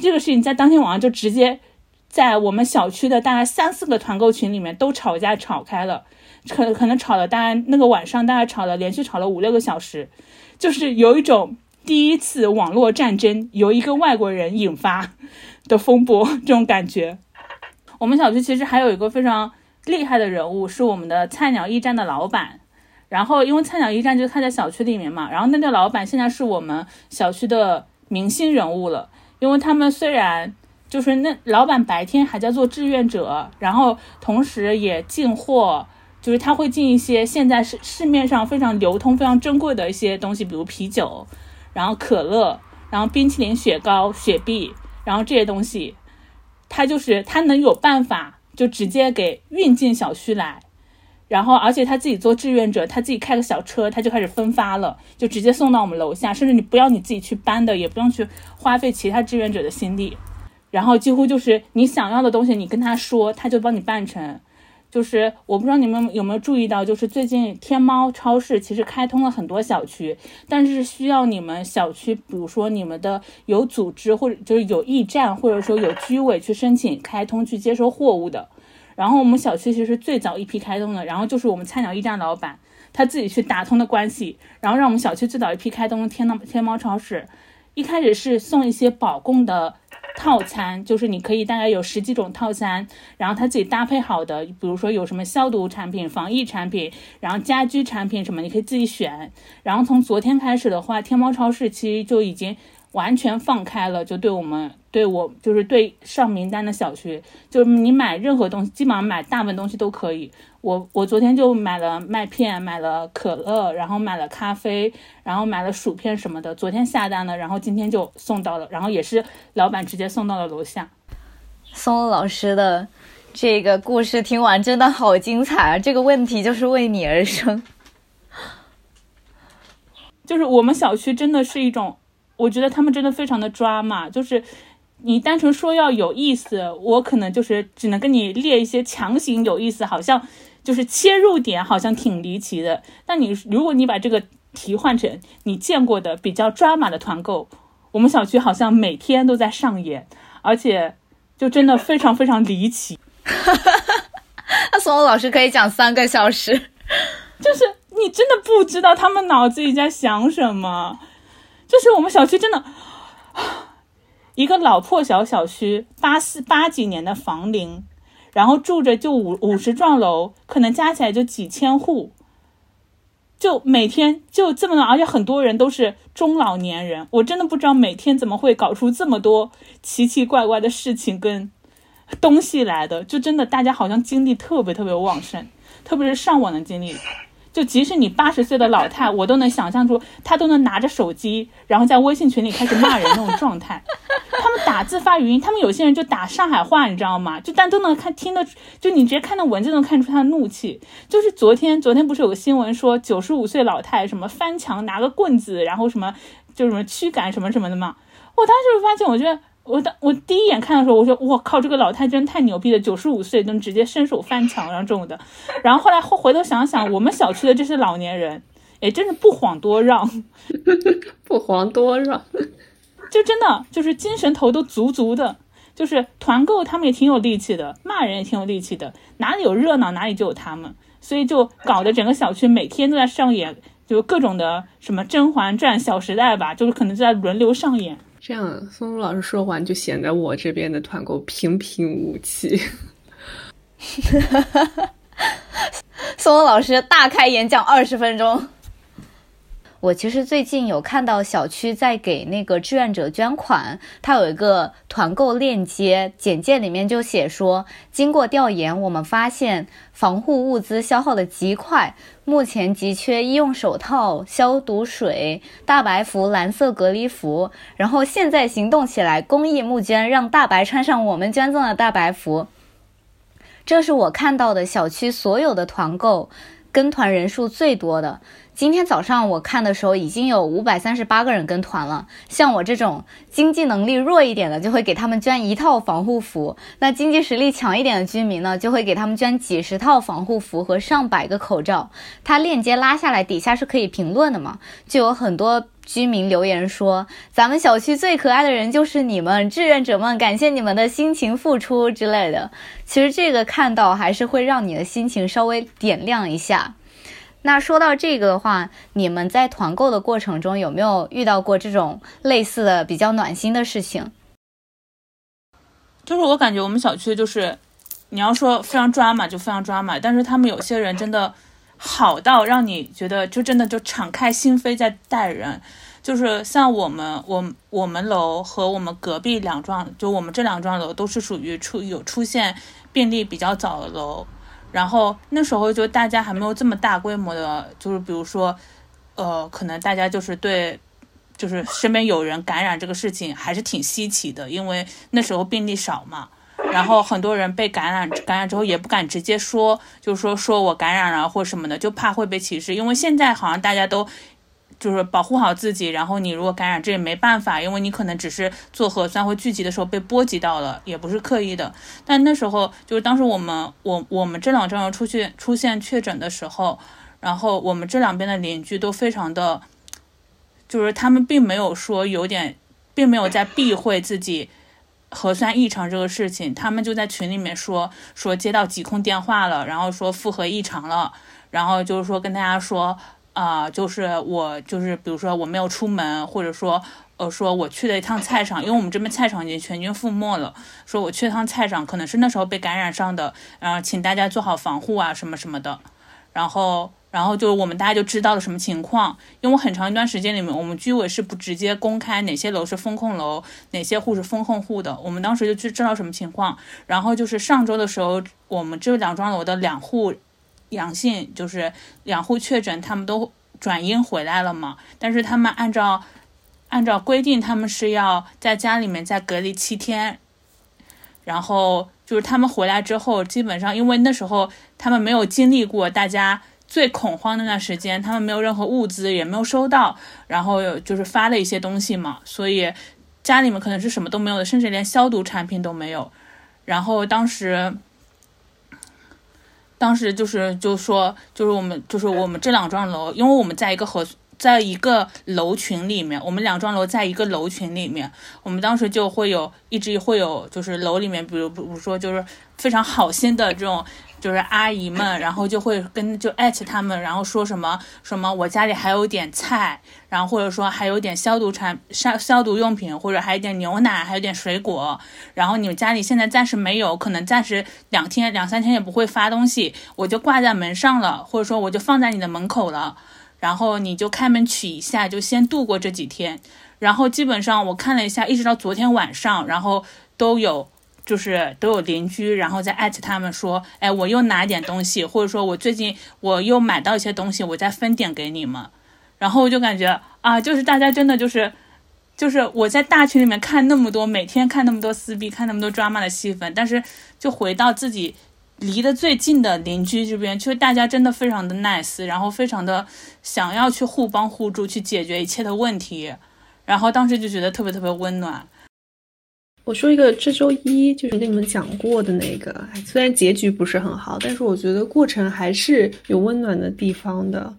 这个事情在当天晚上就直接。在我们小区的大概三四个团购群里面都吵架吵开了，可可能吵了大概那个晚上大概吵了连续吵了五六个小时，就是有一种第一次网络战争由一个外国人引发的风波这种感觉。我们小区其实还有一个非常厉害的人物是我们的菜鸟驿站的老板，然后因为菜鸟驿站就开在小区里面嘛，然后那个老板现在是我们小区的明星人物了，因为他们虽然。就是那老板白天还在做志愿者，然后同时也进货，就是他会进一些现在市市面上非常流通、非常珍贵的一些东西，比如啤酒，然后可乐，然后冰淇淋、雪糕、雪碧，然后这些东西，他就是他能有办法就直接给运进小区来，然后而且他自己做志愿者，他自己开个小车，他就开始分发了，就直接送到我们楼下，甚至你不要你自己去搬的，也不用去花费其他志愿者的心力。然后几乎就是你想要的东西，你跟他说，他就帮你办成。就是我不知道你们有没有注意到，就是最近天猫超市其实开通了很多小区，但是需要你们小区，比如说你们的有组织或者就是有驿站，或者说有居委去申请开通去接收货物的。然后我们小区其实最早一批开通的，然后就是我们菜鸟驿站老板他自己去打通的关系，然后让我们小区最早一批开通天猫天猫超市。一开始是送一些保供的。套餐就是你可以大概有十几种套餐，然后他自己搭配好的，比如说有什么消毒产品、防疫产品，然后家居产品什么，你可以自己选。然后从昨天开始的话，天猫超市其实就已经完全放开了，就对我们。对我就是对上名单的小区，就是你买任何东西，基本上买大部分东西都可以。我我昨天就买了麦片，买了可乐，然后买了咖啡，然后买了薯片什么的。昨天下单了，然后今天就送到了，然后也是老板直接送到了楼下。松老师的这个故事听完真的好精彩啊！这个问题就是为你而生，就是我们小区真的是一种。我觉得他们真的非常的抓嘛，就是你单纯说要有意思，我可能就是只能跟你列一些强行有意思，好像就是切入点好像挺离奇的。但你如果你把这个题换成你见过的比较抓马的团购，我们小区好像每天都在上演，而且就真的非常非常离奇。那松老师可以讲三个小时，就是你真的不知道他们脑子里在想什么。就是我们小区真的，一个老破小小区，八四八几年的房龄，然后住着就五五十幢楼，可能加起来就几千户，就每天就这么，而且很多人都是中老年人，我真的不知道每天怎么会搞出这么多奇奇怪怪的事情跟东西来的，就真的大家好像精力特别特别旺盛，特别是上网的精力。就即使你八十岁的老太，我都能想象出他都能拿着手机，然后在微信群里开始骂人那种状态。他们打字发语音，他们有些人就打上海话，你知道吗？就但都能看听得，就你直接看到文字能看出他的怒气。就是昨天，昨天不是有个新闻说九十五岁老太什么翻墙拿个棍子，然后什么就什么驱赶什么什么的嘛。我当时就发现，我觉得。我当我第一眼看的时候，我说我靠，这个老太真太牛逼了，九十五岁能直接伸手翻墙，然后这种的。然后后来后回头想想，我们小区的这些老年人，哎，真是不遑多让，不遑多让，就真的就是精神头都足足的，就是团购他们也挺有力气的，骂人也挺有力气的，哪里有热闹哪里就有他们，所以就搞得整个小区每天都在上演，就各种的什么《甄嬛传》《小时代》吧，就是可能在轮流上演。这样，松松老师说完，就显得我这边的团购平平无奇。松松老师大开演讲二十分钟。我其实最近有看到小区在给那个志愿者捐款，它有一个团购链接，简介里面就写说，经过调研，我们发现防护物资消耗的极快，目前急缺医用手套、消毒水、大白服、蓝色隔离服，然后现在行动起来，公益募捐，让大白穿上我们捐赠的大白服。这是我看到的小区所有的团购跟团人数最多的。今天早上我看的时候，已经有五百三十八个人跟团了。像我这种经济能力弱一点的，就会给他们捐一套防护服；那经济实力强一点的居民呢，就会给他们捐几十套防护服和上百个口罩。它链接拉下来，底下是可以评论的嘛？就有很多居民留言说：“咱们小区最可爱的人就是你们志愿者们，感谢你们的辛勤付出之类的。”其实这个看到还是会让你的心情稍微点亮一下。那说到这个的话，你们在团购的过程中有没有遇到过这种类似的比较暖心的事情？就是我感觉我们小区就是，你要说非常抓马就非常抓马，但是他们有些人真的好到让你觉得就真的就敞开心扉在待人，就是像我们我我们楼和我们隔壁两幢，就我们这两幢楼都是属于出有出现病例比较早的楼。然后那时候就大家还没有这么大规模的，就是比如说，呃，可能大家就是对，就是身边有人感染这个事情还是挺稀奇的，因为那时候病例少嘛。然后很多人被感染，感染之后也不敢直接说，就是说说我感染了或什么的，就怕会被歧视。因为现在好像大家都。就是保护好自己，然后你如果感染，这也没办法，因为你可能只是做核酸或聚集的时候被波及到了，也不是刻意的。但那时候就是当时我们我我们这两张出去出现确诊的时候，然后我们这两边的邻居都非常的，就是他们并没有说有点，并没有在避讳自己核酸异常这个事情，他们就在群里面说说接到疾控电话了，然后说复核异常了，然后就是说跟大家说。啊，就是我，就是比如说我没有出门，或者说，呃，说我去了一趟菜场，因为我们这边菜场已经全军覆没了。说我去一趟菜场，可能是那时候被感染上的，然后请大家做好防护啊，什么什么的。然后，然后就我们大家就知道了什么情况，因为我很长一段时间里面，我们居委是不直接公开哪些楼是风控楼，哪些户是风控户的。我们当时就去知道什么情况。然后就是上周的时候，我们这两幢楼的两户。阳性就是两户确诊，他们都转阴回来了嘛？但是他们按照按照规定，他们是要在家里面再隔离七天。然后就是他们回来之后，基本上因为那时候他们没有经历过大家最恐慌的那段时间，他们没有任何物资，也没有收到，然后就是发了一些东西嘛，所以家里面可能是什么都没有的，甚至连消毒产品都没有。然后当时，当时就是就说，就是我们就是我们这两幢楼，因为我们在一个合在一个楼群里面，我们两幢楼在一个楼群里面，我们当时就会有一直会有就是楼里面，比如比如说就是非常好心的这种。就是阿姨们，然后就会跟就艾特他们，然后说什么什么我家里还有点菜，然后或者说还有点消毒产消消毒用品，或者还有点牛奶，还有点水果，然后你们家里现在暂时没有，可能暂时两天两三天也不会发东西，我就挂在门上了，或者说我就放在你的门口了，然后你就开门取一下，就先度过这几天，然后基本上我看了一下，一直到昨天晚上，然后都有。就是都有邻居，然后再艾特他们说，哎，我又拿点东西，或者说我最近我又买到一些东西，我再分点给你们。然后我就感觉啊，就是大家真的就是，就是我在大群里面看那么多，每天看那么多撕逼，看那么多 drama 的戏份，但是就回到自己离得最近的邻居这边，就大家真的非常的 nice，然后非常的想要去互帮互助，去解决一切的问题，然后当时就觉得特别特别温暖。我说一个这周一就是跟你们讲过的那个，虽然结局不是很好，但是我觉得过程还是有温暖的地方的。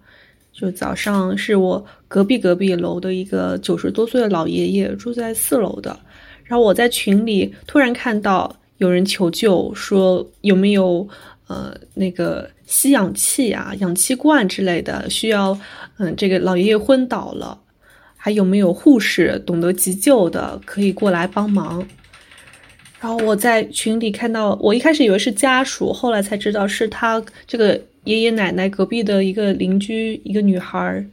就早上是我隔壁隔壁楼的一个九十多岁的老爷爷住在四楼的，然后我在群里突然看到有人求救，说有没有呃那个吸氧气啊、氧气罐之类的，需要嗯这个老爷爷昏倒了。还有没有护士懂得急救的可以过来帮忙？然后我在群里看到，我一开始以为是家属，后来才知道是他这个爷爷奶奶隔壁的一个邻居，一个女孩。儿，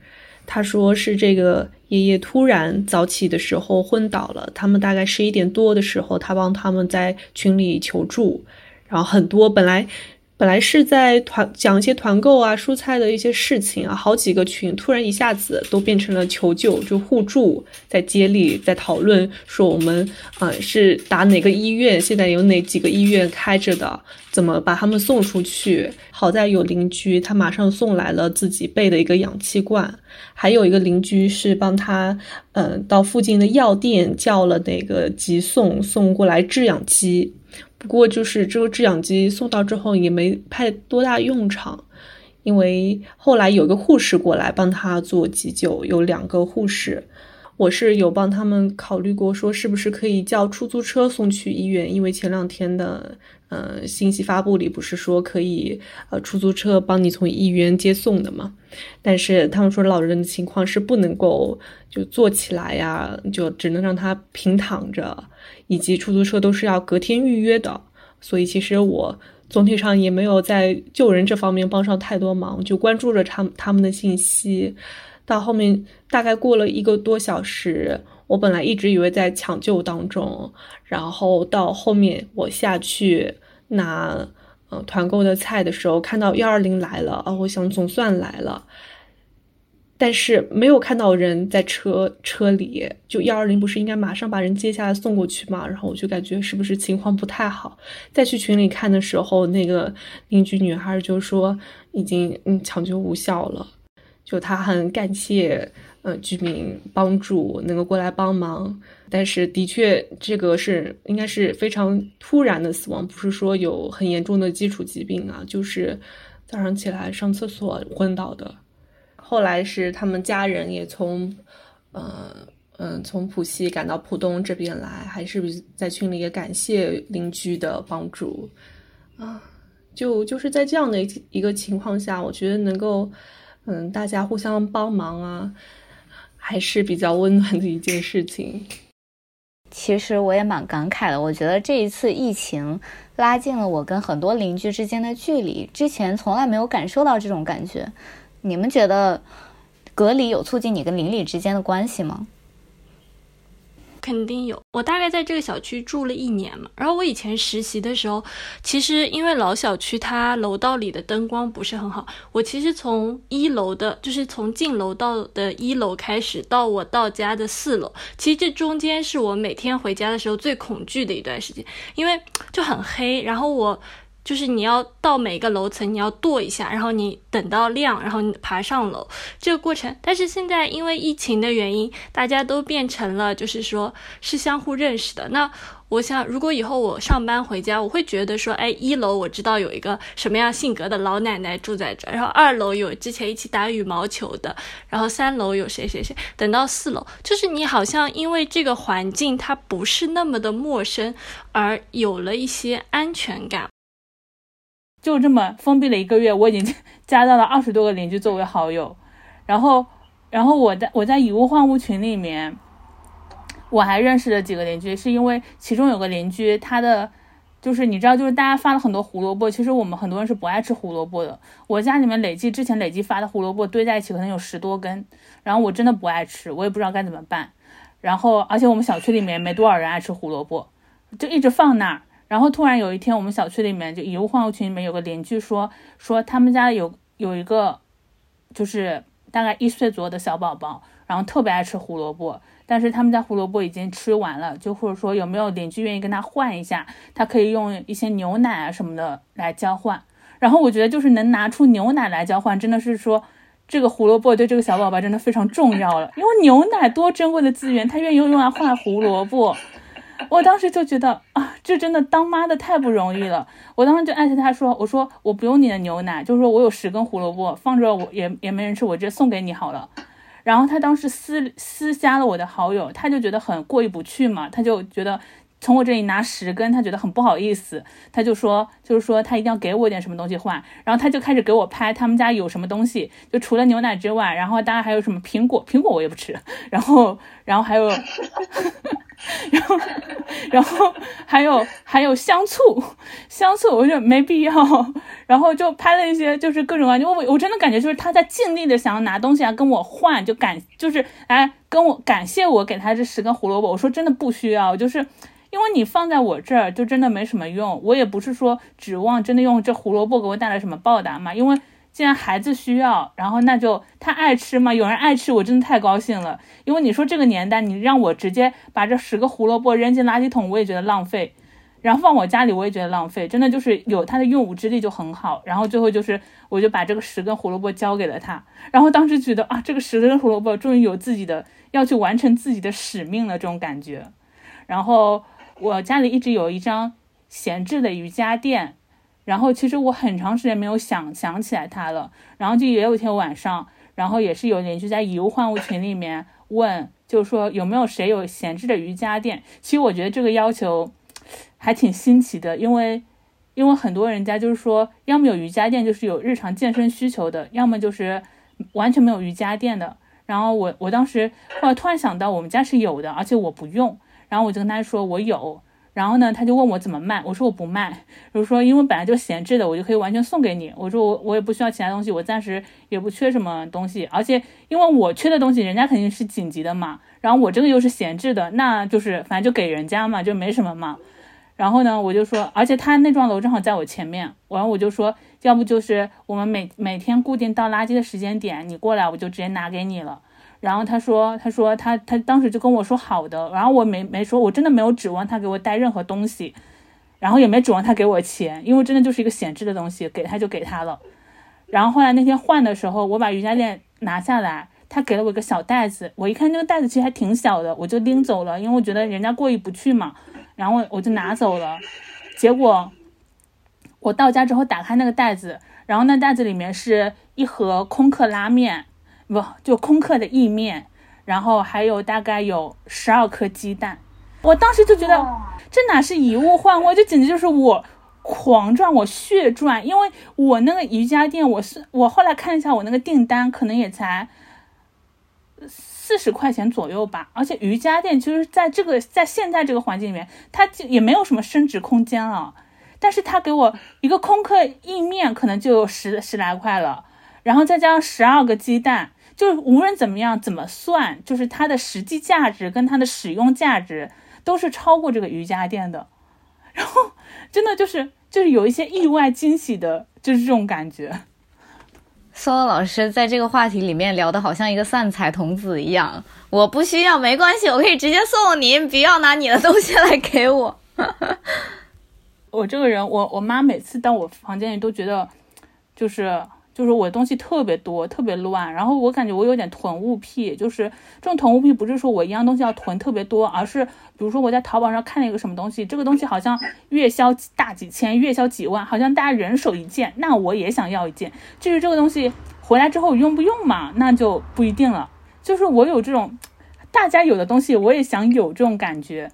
他说是这个爷爷突然早起的时候昏倒了，他们大概十一点多的时候，他帮他们在群里求助，然后很多本来。本来是在团讲一些团购啊、蔬菜的一些事情啊，好几个群突然一下子都变成了求救，就互助，在接力，在讨论说我们啊是打哪个医院，现在有哪几个医院开着的，怎么把他们送出去？好在有邻居，他马上送来了自己备的一个氧气罐，还有一个邻居是帮他嗯到附近的药店叫了那个急送送过来制氧机。不过，就是这个制氧机送到之后也没派多大用场，因为后来有个护士过来帮他做急救，有两个护士，我是有帮他们考虑过，说是不是可以叫出租车送去医院，因为前两天的呃信息发布里不是说可以呃出租车帮你从医院接送的嘛？但是他们说老人的情况是不能够就坐起来呀，就只能让他平躺着。以及出租车都是要隔天预约的，所以其实我总体上也没有在救人这方面帮上太多忙，就关注着他他们的信息。到后面大概过了一个多小时，我本来一直以为在抢救当中，然后到后面我下去拿呃团购的菜的时候，看到幺二零来了啊，我想总算来了。但是没有看到人在车车里，就幺二零不是应该马上把人接下来送过去嘛？然后我就感觉是不是情况不太好。再去群里看的时候，那个邻居女孩就说已经嗯抢救无效了，就他很感谢呃居民帮助能够过来帮忙。但是的确这个是应该是非常突然的死亡，不是说有很严重的基础疾病啊，就是早上起来上厕所昏倒的。后来是他们家人也从，呃嗯，从浦西赶到浦东这边来，还是在群里也感谢邻居的帮助，啊，就就是在这样的一个情况下，我觉得能够，嗯，大家互相帮忙啊，还是比较温暖的一件事情。其实我也蛮感慨的，我觉得这一次疫情拉近了我跟很多邻居之间的距离，之前从来没有感受到这种感觉。你们觉得隔离有促进你跟邻里之间的关系吗？肯定有，我大概在这个小区住了一年嘛。然后我以前实习的时候，其实因为老小区它楼道里的灯光不是很好，我其实从一楼的，就是从进楼道的一楼开始，到我到家的四楼，其实这中间是我每天回家的时候最恐惧的一段时间，因为就很黑，然后我。就是你要到每个楼层，你要跺一下，然后你等到亮，然后你爬上楼这个过程。但是现在因为疫情的原因，大家都变成了就是说是相互认识的。那我想，如果以后我上班回家，我会觉得说，哎，一楼我知道有一个什么样性格的老奶奶住在这，然后二楼有之前一起打羽毛球的，然后三楼有谁谁谁，等到四楼，就是你好像因为这个环境它不是那么的陌生，而有了一些安全感。就这么封闭了一个月，我已经 加到了二十多个邻居作为好友，然后，然后我在我在以物换物群里面，我还认识了几个邻居，是因为其中有个邻居，他的就是你知道，就是大家发了很多胡萝卜，其实我们很多人是不爱吃胡萝卜的。我家里面累计之前累计发的胡萝卜堆在一起可能有十多根，然后我真的不爱吃，我也不知道该怎么办。然后，而且我们小区里面没多少人爱吃胡萝卜，就一直放那儿。然后突然有一天，我们小区里面就以物换物群里面有个邻居说说他们家有有一个就是大概一岁左右的小宝宝，然后特别爱吃胡萝卜，但是他们家胡萝卜已经吃完了，就或者说有没有邻居愿意跟他换一下，他可以用一些牛奶啊什么的来交换。然后我觉得就是能拿出牛奶来交换，真的是说这个胡萝卜对这个小宝宝真的非常重要了，因为牛奶多珍贵的资源，他愿意用来换胡萝卜。我当时就觉得啊，这真的当妈的太不容易了。我当时就艾特他说：“我说我不用你的牛奶，就是说我有十根胡萝卜放着，我也也没人吃，我直接送给你好了。”然后他当时私私加了我的好友，他就觉得很过意不去嘛，他就觉得从我这里拿十根，他觉得很不好意思，他就说就是说他一定要给我点什么东西换。然后他就开始给我拍他们家有什么东西，就除了牛奶之外，然后大概还有什么苹果，苹果我也不吃，然后然后还有。然后，然后还有还有香醋，香醋我觉得没必要。然后就拍了一些，就是各种各样。我我真的感觉就是他在尽力的想要拿东西来跟我换，就感就是来跟我感谢我给他这十根胡萝卜。我说真的不需要，就是因为你放在我这儿就真的没什么用。我也不是说指望真的用这胡萝卜给我带来什么报答嘛，因为。既然孩子需要，然后那就他爱吃嘛，有人爱吃，我真的太高兴了。因为你说这个年代，你让我直接把这十个胡萝卜扔进垃圾桶，我也觉得浪费；然后放我家里，我也觉得浪费。真的就是有它的用武之地就很好。然后最后就是，我就把这个十根胡萝卜交给了他。然后当时觉得啊，这个十根胡萝卜终于有自己的要去完成自己的使命了，这种感觉。然后我家里一直有一张闲置的瑜伽垫。然后其实我很长时间没有想想起来他了，然后就也有一天晚上，然后也是有邻居在以物换物群里面问，就是说有没有谁有闲置的瑜伽垫。其实我觉得这个要求 还挺新奇的，因为因为很多人家就是说，要么有瑜伽垫，就是有日常健身需求的，要么就是完全没有瑜伽垫的。然后我我当时后来突然想到，我们家是有的，而且我不用，然后我就跟他说我有。然后呢，他就问我怎么卖，我说我不卖，我说因为本来就闲置的，我就可以完全送给你。我说我我也不需要其他东西，我暂时也不缺什么东西，而且因为我缺的东西，人家肯定是紧急的嘛。然后我这个又是闲置的，那就是反正就给人家嘛，就没什么嘛。然后呢，我就说，而且他那幢楼正好在我前面，然后我就说，要不就是我们每每天固定倒垃圾的时间点，你过来我就直接拿给你了。然后他说，他说他他当时就跟我说好的，然后我没没说，我真的没有指望他给我带任何东西，然后也没指望他给我钱，因为真的就是一个闲置的东西，给他就给他了。然后后来那天换的时候，我把瑜伽垫拿下来，他给了我一个小袋子，我一看那个袋子其实还挺小的，我就拎走了，因为我觉得人家过意不去嘛，然后我就拿走了。结果我到家之后打开那个袋子，然后那袋子里面是一盒空客拉面。不就空客的意面，然后还有大概有十二颗鸡蛋，我当时就觉得这哪是以物换物，这简直就是我狂赚我血赚，因为我那个瑜伽垫，我是我后来看一下我那个订单，可能也才四十块钱左右吧，而且瑜伽垫其实在这个在现在这个环境里面，它就也没有什么升值空间了，但是他给我一个空客意面，可能就有十十来块了，然后再加上十二个鸡蛋。就是无论怎么样怎么算，就是它的实际价值跟它的使用价值都是超过这个瑜伽垫的，然后真的就是就是有一些意外惊喜的，就是这种感觉。苏老师在这个话题里面聊的好像一个散财童子一样，我不需要没关系，我可以直接送你，不要拿你的东西来给我。我这个人，我我妈每次到我房间里都觉得，就是就是我东西特别多，特别乱。然后我感觉我有点囤物癖，就是这种囤物癖不是说我一样东西要囤特别多，而是比如说我在淘宝上看了一个什么东西，这个东西好像月销大几千，月销几万，好像大家人手一件，那我也想要一件。至于这个东西回来之后用不用嘛，那就不一定了。就是我有这种大家有的东西，我也想有这种感觉。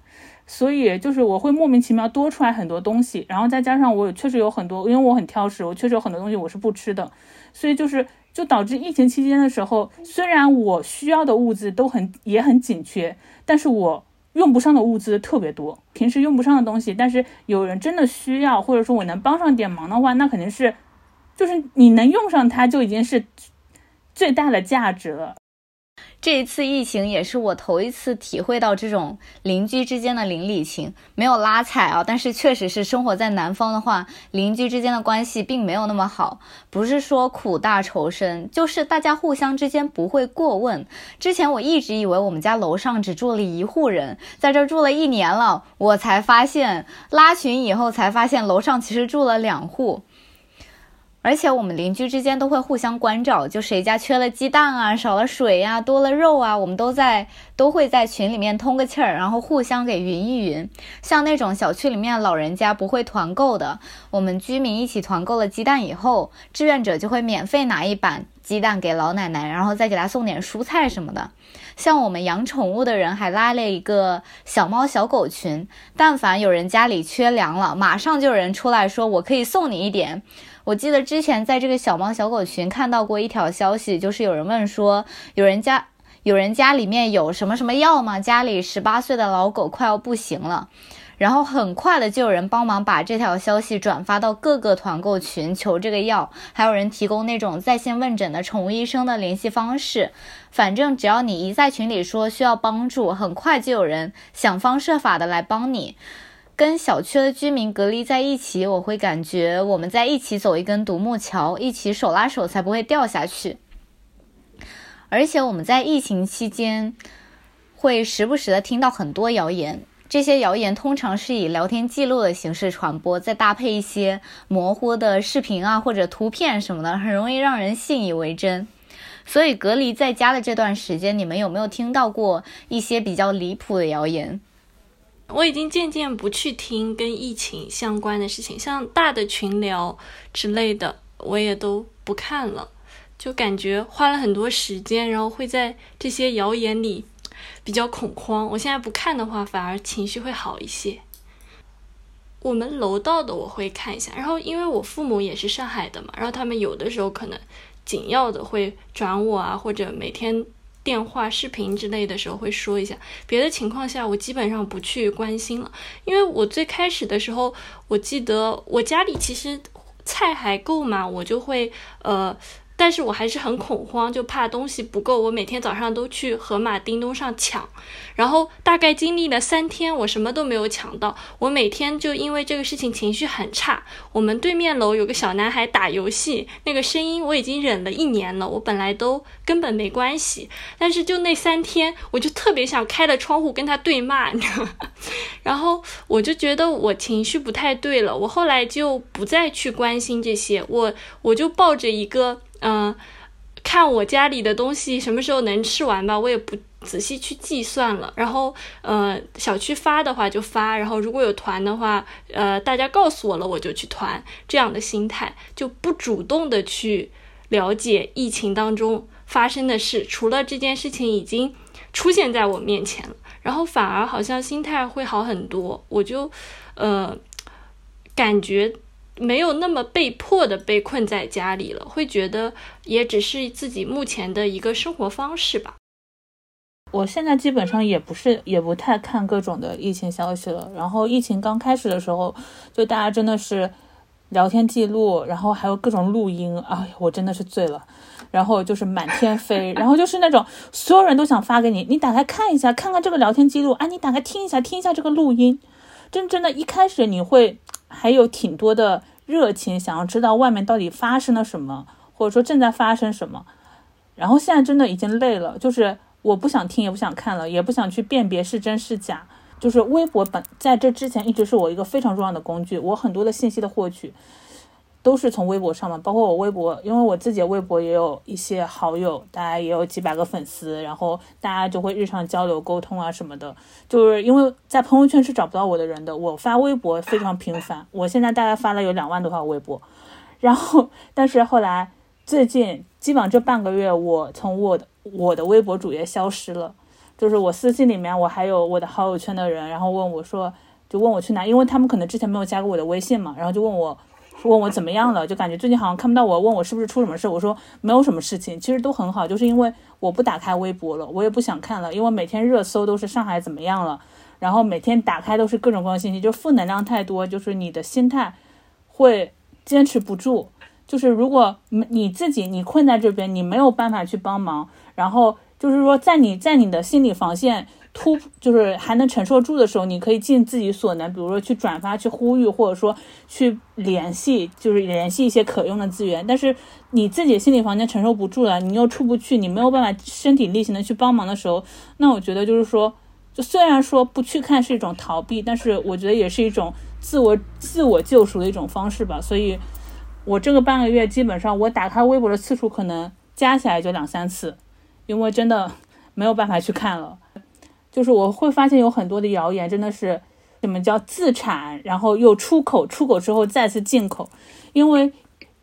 所以就是我会莫名其妙多出来很多东西，然后再加上我确实有很多，因为我很挑食，我确实有很多东西我是不吃的，所以就是就导致疫情期间的时候，虽然我需要的物资都很也很紧缺，但是我用不上的物资特别多，平时用不上的东西，但是有人真的需要，或者说我能帮上点忙的话，那肯定是，就是你能用上它就已经是最大的价值了。这一次疫情也是我头一次体会到这种邻居之间的邻里情，没有拉踩啊，但是确实是生活在南方的话，邻居之间的关系并没有那么好，不是说苦大仇深，就是大家互相之间不会过问。之前我一直以为我们家楼上只住了一户人，在这住了一年了，我才发现拉群以后才发现楼上其实住了两户。而且我们邻居之间都会互相关照，就谁家缺了鸡蛋啊、少了水呀、多了肉啊，我们都在都会在群里面通个气儿，然后互相给匀一匀。像那种小区里面老人家不会团购的，我们居民一起团购了鸡蛋以后，志愿者就会免费拿一板鸡蛋给老奶奶，然后再给她送点蔬菜什么的。像我们养宠物的人还拉了一个小猫小狗群，但凡有人家里缺粮了，马上就有人出来说我可以送你一点。我记得之前在这个小猫小狗群看到过一条消息，就是有人问说，有人家有人家里面有什么什么药吗？家里十八岁的老狗快要不行了，然后很快的就有人帮忙把这条消息转发到各个团购群求这个药，还有人提供那种在线问诊的宠物医生的联系方式，反正只要你一在群里说需要帮助，很快就有人想方设法的来帮你。跟小区的居民隔离在一起，我会感觉我们在一起走一根独木桥，一起手拉手才不会掉下去。而且我们在疫情期间会时不时的听到很多谣言，这些谣言通常是以聊天记录的形式传播，再搭配一些模糊的视频啊或者图片什么的，很容易让人信以为真。所以隔离在家的这段时间，你们有没有听到过一些比较离谱的谣言？我已经渐渐不去听跟疫情相关的事情，像大的群聊之类的，我也都不看了，就感觉花了很多时间，然后会在这些谣言里比较恐慌。我现在不看的话，反而情绪会好一些。我们楼道的我会看一下，然后因为我父母也是上海的嘛，然后他们有的时候可能紧要的会转我啊，或者每天。电话、视频之类的时候会说一下，别的情况下我基本上不去关心了，因为我最开始的时候，我记得我家里其实菜还够嘛，我就会呃。但是我还是很恐慌，就怕东西不够。我每天早上都去盒马、叮咚上抢，然后大概经历了三天，我什么都没有抢到。我每天就因为这个事情情绪很差。我们对面楼有个小男孩打游戏，那个声音我已经忍了一年了。我本来都根本没关系，但是就那三天，我就特别想开了窗户跟他对骂，你知道吗？然后我就觉得我情绪不太对了。我后来就不再去关心这些，我我就抱着一个。嗯，看我家里的东西什么时候能吃完吧，我也不仔细去计算了。然后，呃，小区发的话就发，然后如果有团的话，呃，大家告诉我了我就去团，这样的心态就不主动的去了解疫情当中发生的事，除了这件事情已经出现在我面前了，然后反而好像心态会好很多，我就，呃，感觉。没有那么被迫的被困在家里了，会觉得也只是自己目前的一个生活方式吧。我现在基本上也不是，也不太看各种的疫情消息了。然后疫情刚开始的时候，就大家真的是聊天记录，然后还有各种录音，哎，我真的是醉了。然后就是满天飞，然后就是那种所有人都想发给你，你打开看一下，看看这个聊天记录，啊，你打开听一下，听一下这个录音。真真的，一开始你会还有挺多的热情，想要知道外面到底发生了什么，或者说正在发生什么。然后现在真的已经累了，就是我不想听，也不想看了，也不想去辨别是真是假。就是微博本在这之前一直是我一个非常重要的工具，我很多的信息的获取都是从微博上面，包括我微博，因为我自己微博也有一些好友，大家也有几百个粉丝，然后大家就会日常交流沟通啊什么的。就是因为在朋友圈是找不到我的人的，我发微博非常频繁，我现在大概发了有两万多条微博，然后但是后来最近基本上这半个月，我从我的我的微博主页消失了。就是我私信里面，我还有我的好友圈的人，然后问我说，就问我去哪，因为他们可能之前没有加过我的微信嘛，然后就问我，问我怎么样了，就感觉最近好像看不到我，问我是不是出什么事，我说没有什么事情，其实都很好，就是因为我不打开微博了，我也不想看了，因为每天热搜都是上海怎么样了，然后每天打开都是各种各样的信息，就负能量太多，就是你的心态会坚持不住，就是如果你自己你困在这边，你没有办法去帮忙，然后。就是说，在你在你的心理防线突，就是还能承受住的时候，你可以尽自己所能，比如说去转发、去呼吁，或者说去联系，就是联系一些可用的资源。但是你自己心理房间承受不住了，你又出不去，你没有办法身体力行的去帮忙的时候，那我觉得就是说，就虽然说不去看是一种逃避，但是我觉得也是一种自我自我救赎的一种方式吧。所以，我这个半个月基本上我打开微博的次数可能加起来就两三次。因为真的没有办法去看了，就是我会发现有很多的谣言，真的是什么叫自产，然后又出口，出口之后再次进口。因为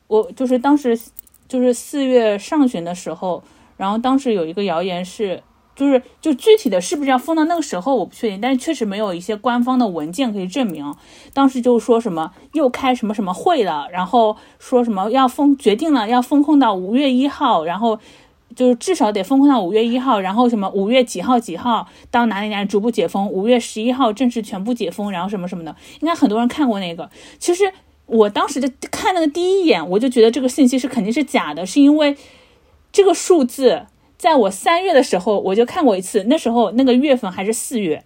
我就是当时就是四月上旬的时候，然后当时有一个谣言是，就是就具体的是不是要封到那个时候我不确定，但是确实没有一些官方的文件可以证明。当时就说什么又开什么什么会了，然后说什么要封，决定了要封控到五月一号，然后。就是至少得封控到五月一号，然后什么五月几号几号到哪里哪里逐步解封，五月十一号正式全部解封，然后什么什么的，应该很多人看过那个。其实我当时就看那个第一眼，我就觉得这个信息是肯定是假的，是因为这个数字在我三月的时候我就看过一次，那时候那个月份还是四月，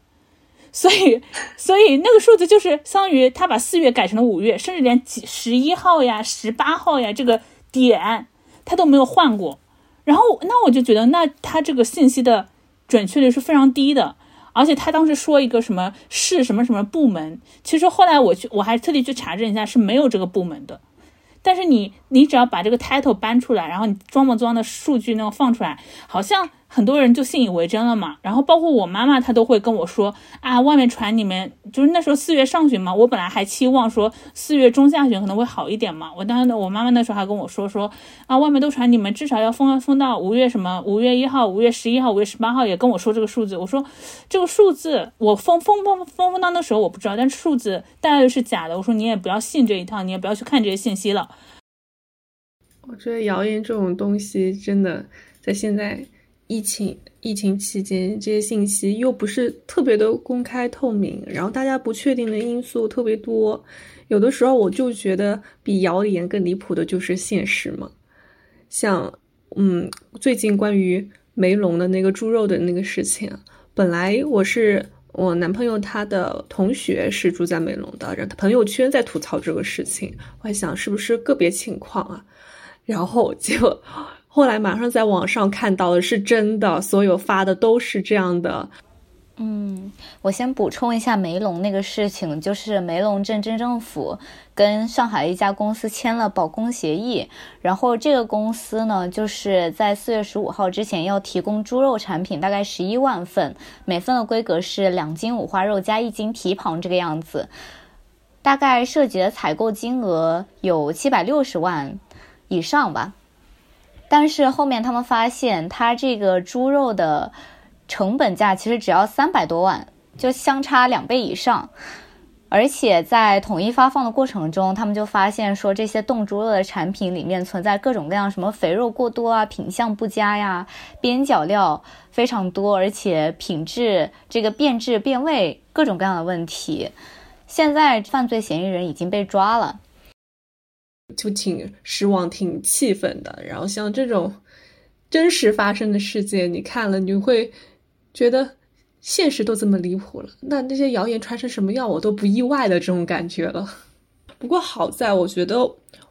所以所以那个数字就是相当于他把四月改成了五月，甚至连几十一号呀、十八号呀这个点他都没有换过。然后，那我就觉得，那他这个信息的准确率是非常低的，而且他当时说一个什么是什么什么部门，其实后来我去，我还特地去查证一下，是没有这个部门的。但是你，你只要把这个 title 搬出来，然后你装模作样的数据那种放出来，好像。很多人就信以为真了嘛，然后包括我妈妈，她都会跟我说啊，外面传你们就是那时候四月上旬嘛，我本来还期望说四月中下旬可能会好一点嘛。我当时我妈妈那时候还跟我说说啊，外面都传你们至少要封封到五月什么五月一号、五月十一号、五月十八号，也跟我说这个数字。我说这个数字我封封封封封到那时候我不知道，但是数字大概率是假的。我说你也不要信这一套，你也不要去看这些信息了。我觉得谣言这种东西真的在现在。疫情疫情期间，这些信息又不是特别的公开透明，然后大家不确定的因素特别多，有的时候我就觉得比谣言更离谱的就是现实嘛。像，嗯，最近关于梅龙的那个猪肉的那个事情，本来我是我男朋友他的同学是住在梅龙的，然后他朋友圈在吐槽这个事情，我还想是不是个别情况啊，然后就。后来马上在网上看到的是真的，所有发的都是这样的。嗯，我先补充一下梅龙那个事情，就是梅龙镇镇政府跟上海一家公司签了保供协议，然后这个公司呢，就是在四月十五号之前要提供猪肉产品，大概十一万份，每份的规格是两斤五花肉加一斤蹄膀这个样子，大概涉及的采购金额有七百六十万以上吧。但是后面他们发现，它这个猪肉的成本价其实只要三百多万，就相差两倍以上。而且在统一发放的过程中，他们就发现说，这些冻猪肉的产品里面存在各种各样什么肥肉过多啊、品相不佳呀、边角料非常多，而且品质这个变质变味各种各样的问题。现在犯罪嫌疑人已经被抓了。就挺失望、挺气愤的。然后像这种真实发生的事件，你看了你会觉得现实都这么离谱了，那那些谣言传成什么样，我都不意外的这种感觉了。不过好在我觉得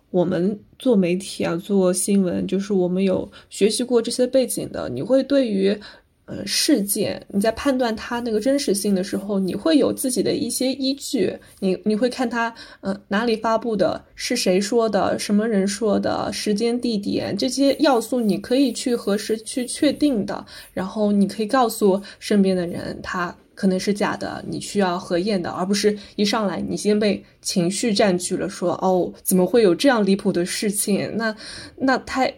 我们做媒体啊、做新闻，就是我们有学习过这些背景的，你会对于呃，事件，你在判断它那个真实性的时候，你会有自己的一些依据。你你会看它，呃，哪里发布的，是谁说的，什么人说的，时间、地点这些要素，你可以去核实、去确定的。然后你可以告诉身边的人，他可能是假的，你需要核验的，而不是一上来你先被情绪占据了，说哦，怎么会有这样离谱的事情？那那太。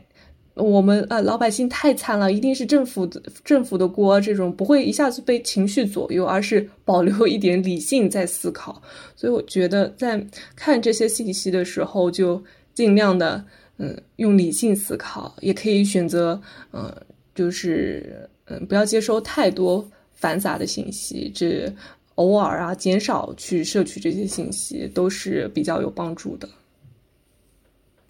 我们呃老百姓太惨了，一定是政府的政府的锅。这种不会一下子被情绪左右，而是保留一点理性在思考。所以我觉得在看这些信息的时候，就尽量的嗯用理性思考，也可以选择嗯就是嗯不要接收太多繁杂的信息，这偶尔啊减少去摄取这些信息都是比较有帮助的。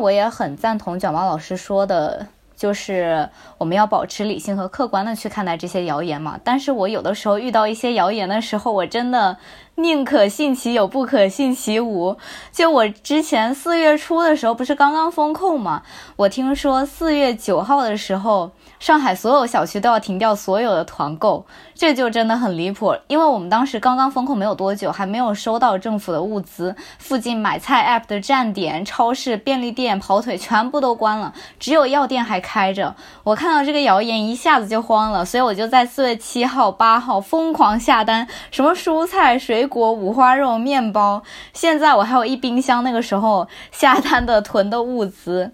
我也很赞同卷毛老师说的，就是我们要保持理性和客观的去看待这些谣言嘛。但是我有的时候遇到一些谣言的时候，我真的宁可信其有，不可信其无。就我之前四月初的时候，不是刚刚封控嘛，我听说四月九号的时候。上海所有小区都要停掉所有的团购，这就真的很离谱。因为我们当时刚刚封控没有多久，还没有收到政府的物资，附近买菜 app 的站点、超市、便利店、跑腿全部都关了，只有药店还开着。我看到这个谣言，一下子就慌了，所以我就在四月七号、八号疯狂下单，什么蔬菜、水果、五花肉、面包。现在我还有一冰箱那个时候下单的囤的物资。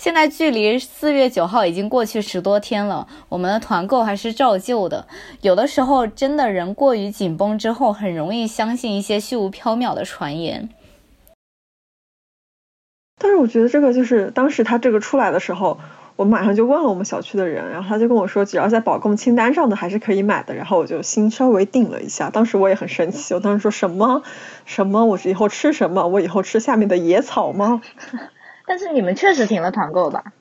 现在距离四月九号已经过去十多天了，我们的团购还是照旧的。有的时候，真的人过于紧绷之后，很容易相信一些虚无缥缈的传言。但是我觉得这个就是当时他这个出来的时候，我马上就问了我们小区的人，然后他就跟我说，只要在保供清单上的还是可以买的。然后我就心稍微定了一下。当时我也很生气，我当时说什么什么，我以后吃什么？我以后吃下面的野草吗？但是你们确实停了团购吧？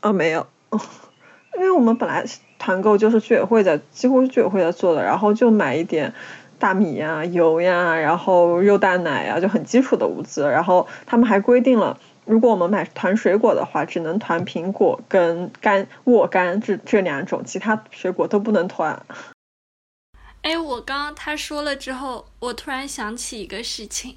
啊，没有，因为我们本来团购就是居委会的，几乎是居委会在做的，然后就买一点大米呀、油呀，然后肉蛋奶呀，就很基础的物资。然后他们还规定了，如果我们买团水果的话，只能团苹果跟干沃柑这这两种，其他水果都不能团。哎，我刚刚他说了之后，我突然想起一个事情，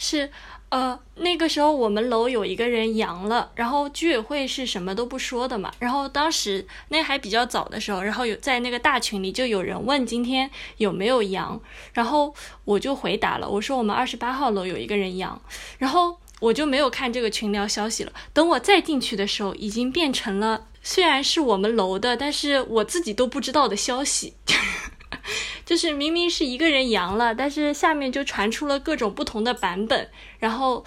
是。呃，那个时候我们楼有一个人阳了，然后居委会是什么都不说的嘛。然后当时那还比较早的时候，然后有在那个大群里就有人问今天有没有阳，然后我就回答了，我说我们二十八号楼有一个人阳，然后我就没有看这个群聊消息了。等我再进去的时候，已经变成了虽然是我们楼的，但是我自己都不知道的消息。就是明明是一个人阳了，但是下面就传出了各种不同的版本，然后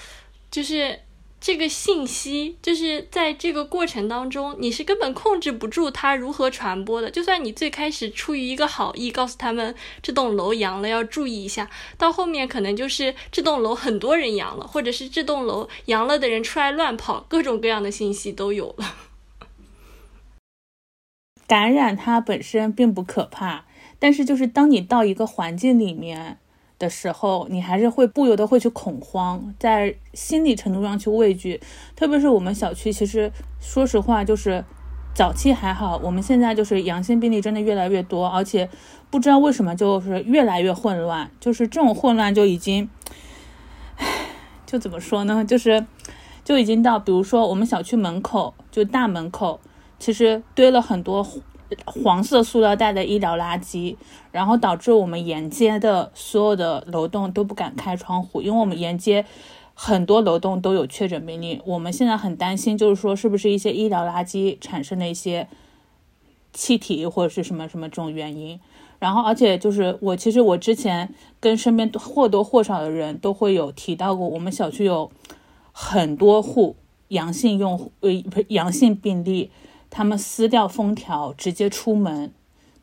就是这个信息，就是在这个过程当中，你是根本控制不住它如何传播的。就算你最开始出于一个好意，告诉他们这栋楼阳了要注意一下，到后面可能就是这栋楼很多人阳了，或者是这栋楼阳了的人出来乱跑，各种各样的信息都有了。感染它本身并不可怕。但是，就是当你到一个环境里面的时候，你还是会不由得会去恐慌，在心理程度上去畏惧。特别是我们小区，其实说实话，就是早期还好，我们现在就是阳性病例真的越来越多，而且不知道为什么就是越来越混乱。就是这种混乱就已经，唉，就怎么说呢？就是就已经到，比如说我们小区门口就大门口，其实堆了很多。黄色塑料袋的医疗垃圾，然后导致我们沿街的所有的楼栋都不敢开窗户，因为我们沿街很多楼栋都有确诊病例。我们现在很担心，就是说是不是一些医疗垃圾产生的一些气体或者是什么什么这种原因。然后，而且就是我其实我之前跟身边或多或少的人都会有提到过，我们小区有很多户阳性用户呃不是阳性病例。他们撕掉封条直接出门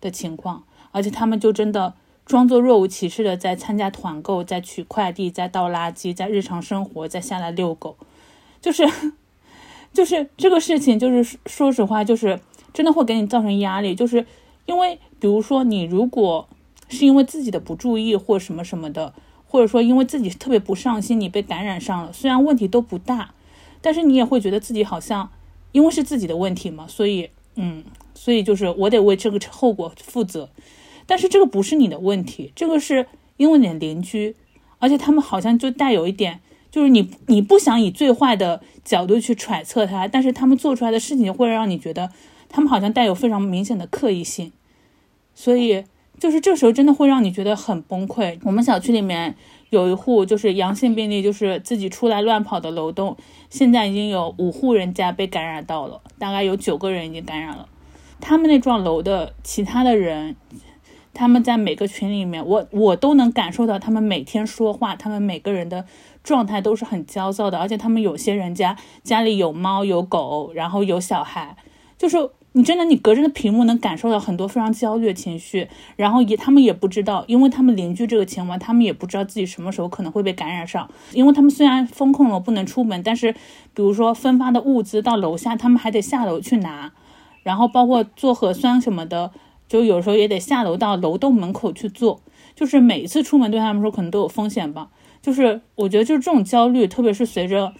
的情况，而且他们就真的装作若无其事的在参加团购，在取快递，在倒垃圾，在日常生活，在下来遛狗，就是 就是这个事情，就是说实话，就是真的会给你造成压力，就是因为比如说你如果是因为自己的不注意或什么什么的，或者说因为自己特别不上心，你被感染上了，虽然问题都不大，但是你也会觉得自己好像。因为是自己的问题嘛，所以，嗯，所以就是我得为这个后果负责。但是这个不是你的问题，这个是因为你的邻居，而且他们好像就带有一点，就是你你不想以最坏的角度去揣测他，但是他们做出来的事情会让你觉得他们好像带有非常明显的刻意性，所以就是这时候真的会让你觉得很崩溃。我们小区里面。有一户就是阳性病例，就是自己出来乱跑的楼栋，现在已经有五户人家被感染到了，大概有九个人已经感染了。他们那幢楼的其他的人，他们在每个群里面，我我都能感受到他们每天说话，他们每个人的状态都是很焦躁的，而且他们有些人家家里有猫有狗，然后有小孩，就是。你真的，你隔着的屏幕能感受到很多非常焦虑的情绪，然后也他们也不知道，因为他们邻居这个情况，他们也不知道自己什么时候可能会被感染上。因为他们虽然封控了不能出门，但是比如说分发的物资到楼下，他们还得下楼去拿，然后包括做核酸什么的，就有时候也得下楼到楼栋门口去做。就是每一次出门对他们说可能都有风险吧。就是我觉得就是这种焦虑，特别是随着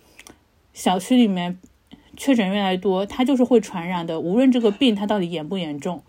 小区里面。确诊越来越多，它就是会传染的。无论这个病它到底严不严重，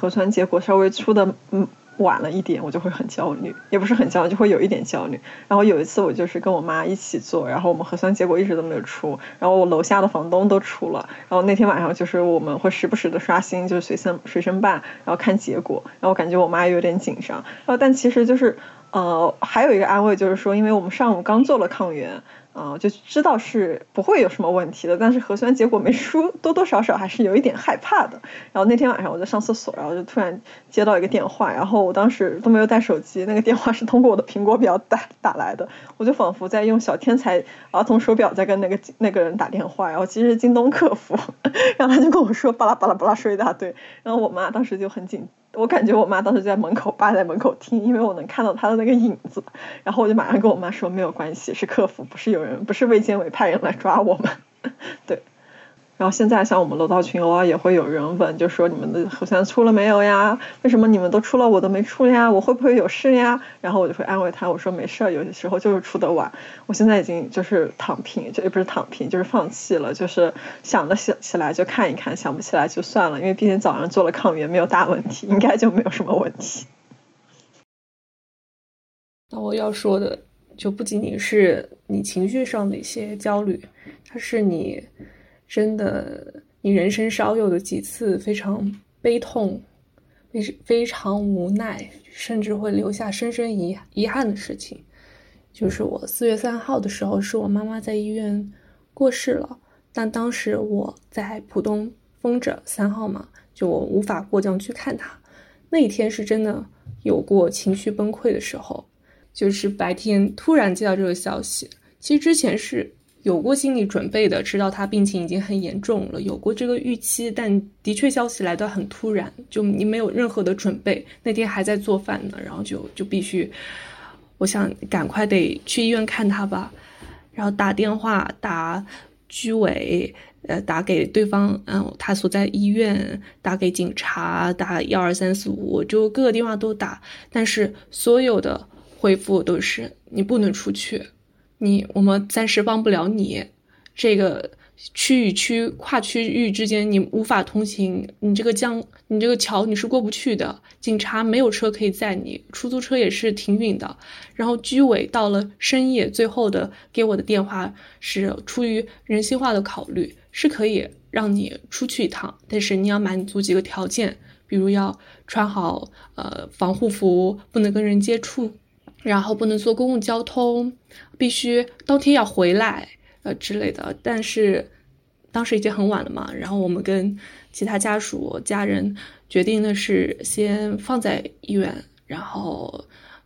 核酸结果稍微出的嗯晚了一点，我就会很焦虑，也不是很焦虑，就会有一点焦虑。然后有一次我就是跟我妈一起做，然后我们核酸结果一直都没有出，然后我楼下的房东都出了。然后那天晚上就是我们会时不时的刷新，就是随身随身办，然后看结果。然后我感觉我妈有点紧张。然后但其实就是呃还有一个安慰就是说，因为我们上午刚做了抗原。啊，就知道是不会有什么问题的，但是核酸结果没出，多多少少还是有一点害怕的。然后那天晚上我在上厕所，然后就突然接到一个电话，然后我当时都没有带手机，那个电话是通过我的苹果表打打来的，我就仿佛在用小天才儿童手表在跟那个那个人打电话，然后其实是京东客服，然后他就跟我说巴拉巴拉巴拉说一大堆，然后我妈当时就很紧。我感觉我妈当时就在门口扒在门口听，因为我能看到她的那个影子，然后我就马上跟我妈说没有关系，是客服，不是有人，不是卫健委派人来抓我们，对。然后现在像我们楼道群偶尔也会有人问，就说你们的核酸出了没有呀？为什么你们都出了我都没出呀？我会不会有事呀？然后我就会安慰他，我说没事儿，有些时候就是出的晚。我现在已经就是躺平，就也不是躺平，就是放弃了，就是想的起起来就看一看，想不起来就算了，因为毕竟早上做了抗原，没有大问题，应该就没有什么问题。那我要说的就不仅仅是你情绪上的一些焦虑，它是你。真的，你人生少有的几次非常悲痛、非非常无奈，甚至会留下深深遗遗憾的事情，就是我四月三号的时候，是我妈妈在医院过世了。但当时我在浦东封着三号嘛，就我无法过江去看她。那一天是真的有过情绪崩溃的时候，就是白天突然接到这个消息，其实之前是。有过心理准备的，知道他病情已经很严重了，有过这个预期，但的确消息来得很突然，就你没有任何的准备。那天还在做饭呢，然后就就必须，我想赶快得去医院看他吧，然后打电话打居委，呃，打给对方，嗯，他所在医院，打给警察，打幺二三四五，就各个电话都打，但是所有的回复都是你不能出去。你我们暂时帮不了你，这个区与区跨区域之间你无法通行，你这个江你这个桥你是过不去的，警察没有车可以载你，出租车也是停运的。然后居委到了深夜，最后的给我的电话是出于人性化的考虑，是可以让你出去一趟，但是你要满足几个条件，比如要穿好呃防护服，不能跟人接触。然后不能坐公共交通，必须当天要回来，呃之类的。但是当时已经很晚了嘛，然后我们跟其他家属家人决定的是先放在医院，然后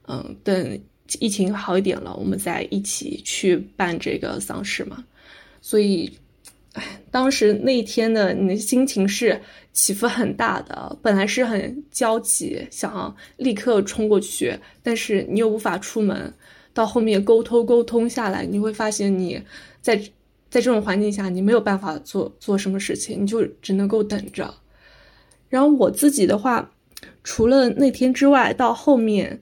嗯等疫情好一点了，我们再一起去办这个丧事嘛。所以。当时那一天的你的心情是起伏很大的，本来是很焦急，想立刻冲过去，但是你又无法出门。到后面沟通沟通下来，你会发现你在在这种环境下，你没有办法做做什么事情，你就只能够等着。然后我自己的话，除了那天之外，到后面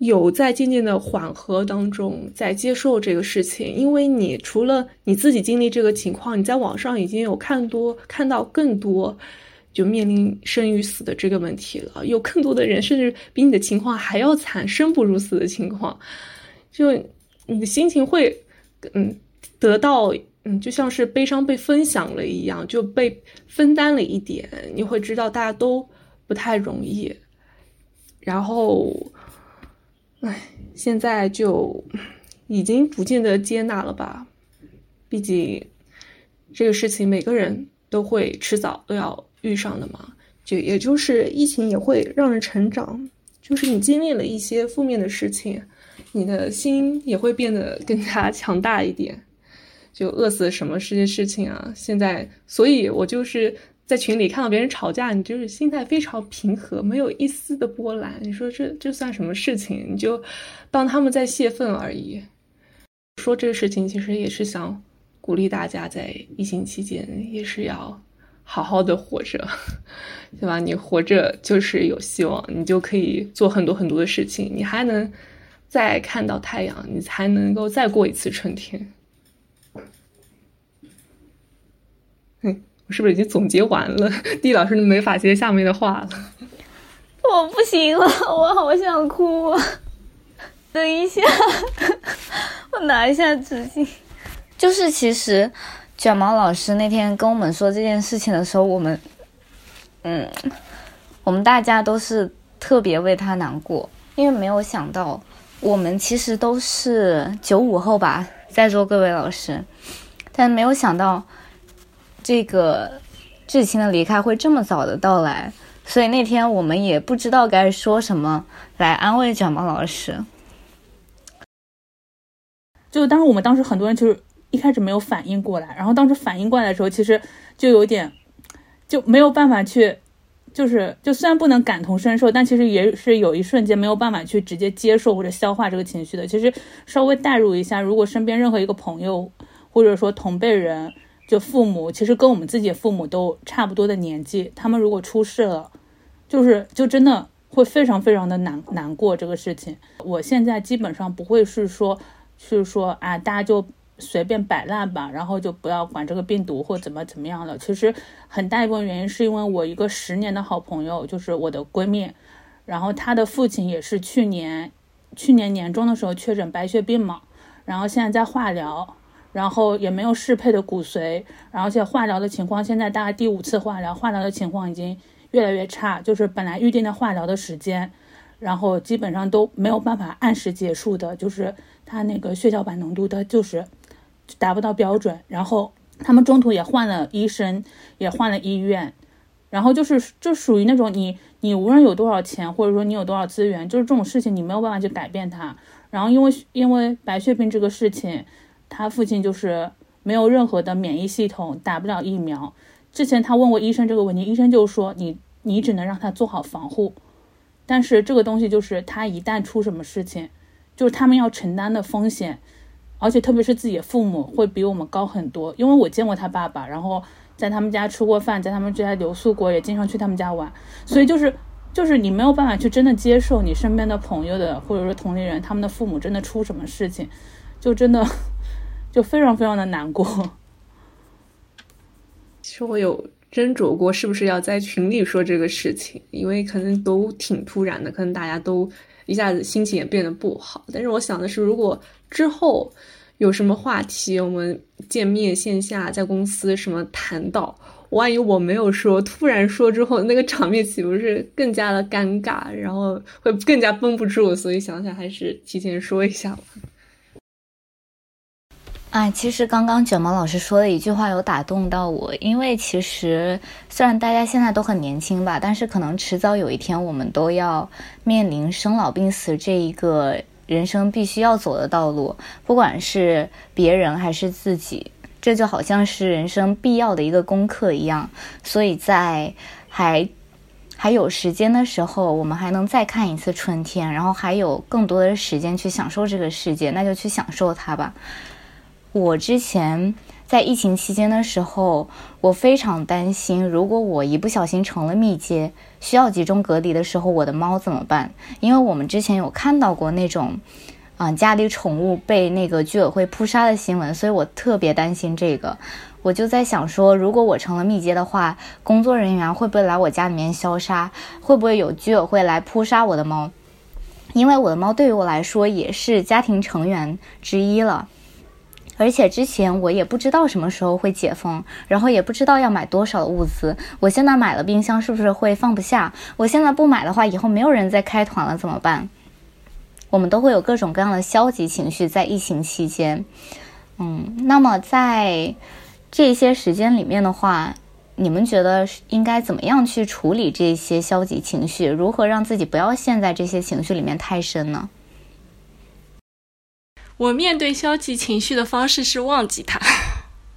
有在渐渐的缓和当中，在接受这个事情，因为你除了你自己经历这个情况，你在网上已经有看多看到更多，就面临生与死的这个问题了，有更多的人甚至比你的情况还要惨，生不如死的情况，就你的心情会，嗯，得到，嗯，就像是悲伤被分享了一样，就被分担了一点，你会知道大家都不太容易，然后。唉，现在就已经逐渐的接纳了吧。毕竟这个事情每个人都会迟早都要遇上的嘛。就也就是疫情也会让人成长，就是你经历了一些负面的事情，你的心也会变得更加强大一点。就饿死什么这些事情啊，现在，所以我就是。在群里看到别人吵架，你就是心态非常平和，没有一丝的波澜。你说这这算什么事情？你就当他们在泄愤而已。说这个事情，其实也是想鼓励大家在疫情期间也是要好好的活着，对吧？你活着就是有希望，你就可以做很多很多的事情，你还能再看到太阳，你才能够再过一次春天。嗯。是不是已经总结完了？地老师没法接下面的话了。我不行了，我好想哭。等一下，我拿一下纸巾。就是其实卷毛老师那天跟我们说这件事情的时候，我们，嗯，我们大家都是特别为他难过，因为没有想到我们其实都是九五后吧，在座各位老师，但没有想到。这个至亲的离开会这么早的到来，所以那天我们也不知道该说什么来安慰卷毛老师。就当时我们当时很多人就是一开始没有反应过来，然后当时反应过来的时候，其实就有点就没有办法去，就是就虽然不能感同身受，但其实也是有一瞬间没有办法去直接接受或者消化这个情绪的。其实稍微代入一下，如果身边任何一个朋友或者说同辈人。就父母其实跟我们自己父母都差不多的年纪，他们如果出事了，就是就真的会非常非常的难难过这个事情。我现在基本上不会是说，是说啊，大家就随便摆烂吧，然后就不要管这个病毒或怎么怎么样了。其实很大一部分原因是因为我一个十年的好朋友，就是我的闺蜜，然后她的父亲也是去年去年年中的时候确诊白血病嘛，然后现在在化疗。然后也没有适配的骨髓，然后且化疗的情况现在大概第五次化疗，化疗的情况已经越来越差，就是本来预定的化疗的时间，然后基本上都没有办法按时结束的，就是他那个血小板浓度的就是达不到标准，然后他们中途也换了医生，也换了医院，然后就是就属于那种你你无论有多少钱或者说你有多少资源，就是这种事情你没有办法去改变它，然后因为因为白血病这个事情。他父亲就是没有任何的免疫系统，打不了疫苗。之前他问过医生这个问题，医生就说你你只能让他做好防护。但是这个东西就是他一旦出什么事情，就是他们要承担的风险，而且特别是自己的父母会比我们高很多。因为我见过他爸爸，然后在他们家吃过饭，在他们家留宿过，也经常去他们家玩。所以就是就是你没有办法去真的接受你身边的朋友的或者说同龄人他们的父母真的出什么事情，就真的。就非常非常的难过。其实我有斟酌过，是不是要在群里说这个事情，因为可能都挺突然的，可能大家都一下子心情也变得不好。但是我想的是，如果之后有什么话题，我们见面线下在公司什么谈到，万一我没有说，突然说之后，那个场面岂不是更加的尴尬，然后会更加绷不住？所以想想还是提前说一下吧。哎，其实刚刚卷毛老师说的一句话有打动到我，因为其实虽然大家现在都很年轻吧，但是可能迟早有一天我们都要面临生老病死这一个人生必须要走的道路，不管是别人还是自己，这就好像是人生必要的一个功课一样。所以在还还有时间的时候，我们还能再看一次春天，然后还有更多的时间去享受这个世界，那就去享受它吧。我之前在疫情期间的时候，我非常担心，如果我一不小心成了密接，需要集中隔离的时候，我的猫怎么办？因为我们之前有看到过那种，啊，家里宠物被那个居委会扑杀的新闻，所以我特别担心这个。我就在想说，如果我成了密接的话，工作人员会不会来我家里面消杀？会不会有居委会来扑杀我的猫？因为我的猫对于我来说也是家庭成员之一了，而且之前我也不知道什么时候会解封，然后也不知道要买多少的物资。我现在买了冰箱，是不是会放不下？我现在不买的话，以后没有人再开团了，怎么办？我们都会有各种各样的消极情绪在疫情期间。嗯，那么在这些时间里面的话。你们觉得应该怎么样去处理这些消极情绪？如何让自己不要陷在这些情绪里面太深呢？我面对消极情绪的方式是忘记它，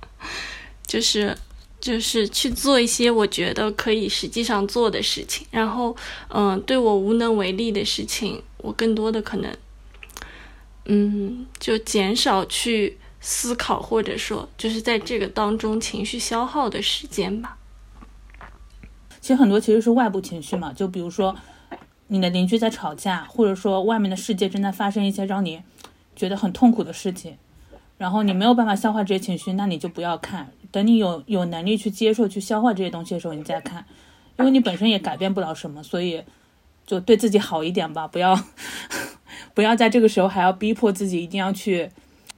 就是就是去做一些我觉得可以实际上做的事情。然后，嗯，对我无能为力的事情，我更多的可能，嗯，就减少去。思考，或者说，就是在这个当中情绪消耗的时间吧。其实很多其实是外部情绪嘛，就比如说你的邻居在吵架，或者说外面的世界正在发生一些让你觉得很痛苦的事情，然后你没有办法消化这些情绪，那你就不要看。等你有有能力去接受、去消化这些东西的时候，你再看，因为你本身也改变不了什么，所以就对自己好一点吧，不要 不要在这个时候还要逼迫自己一定要去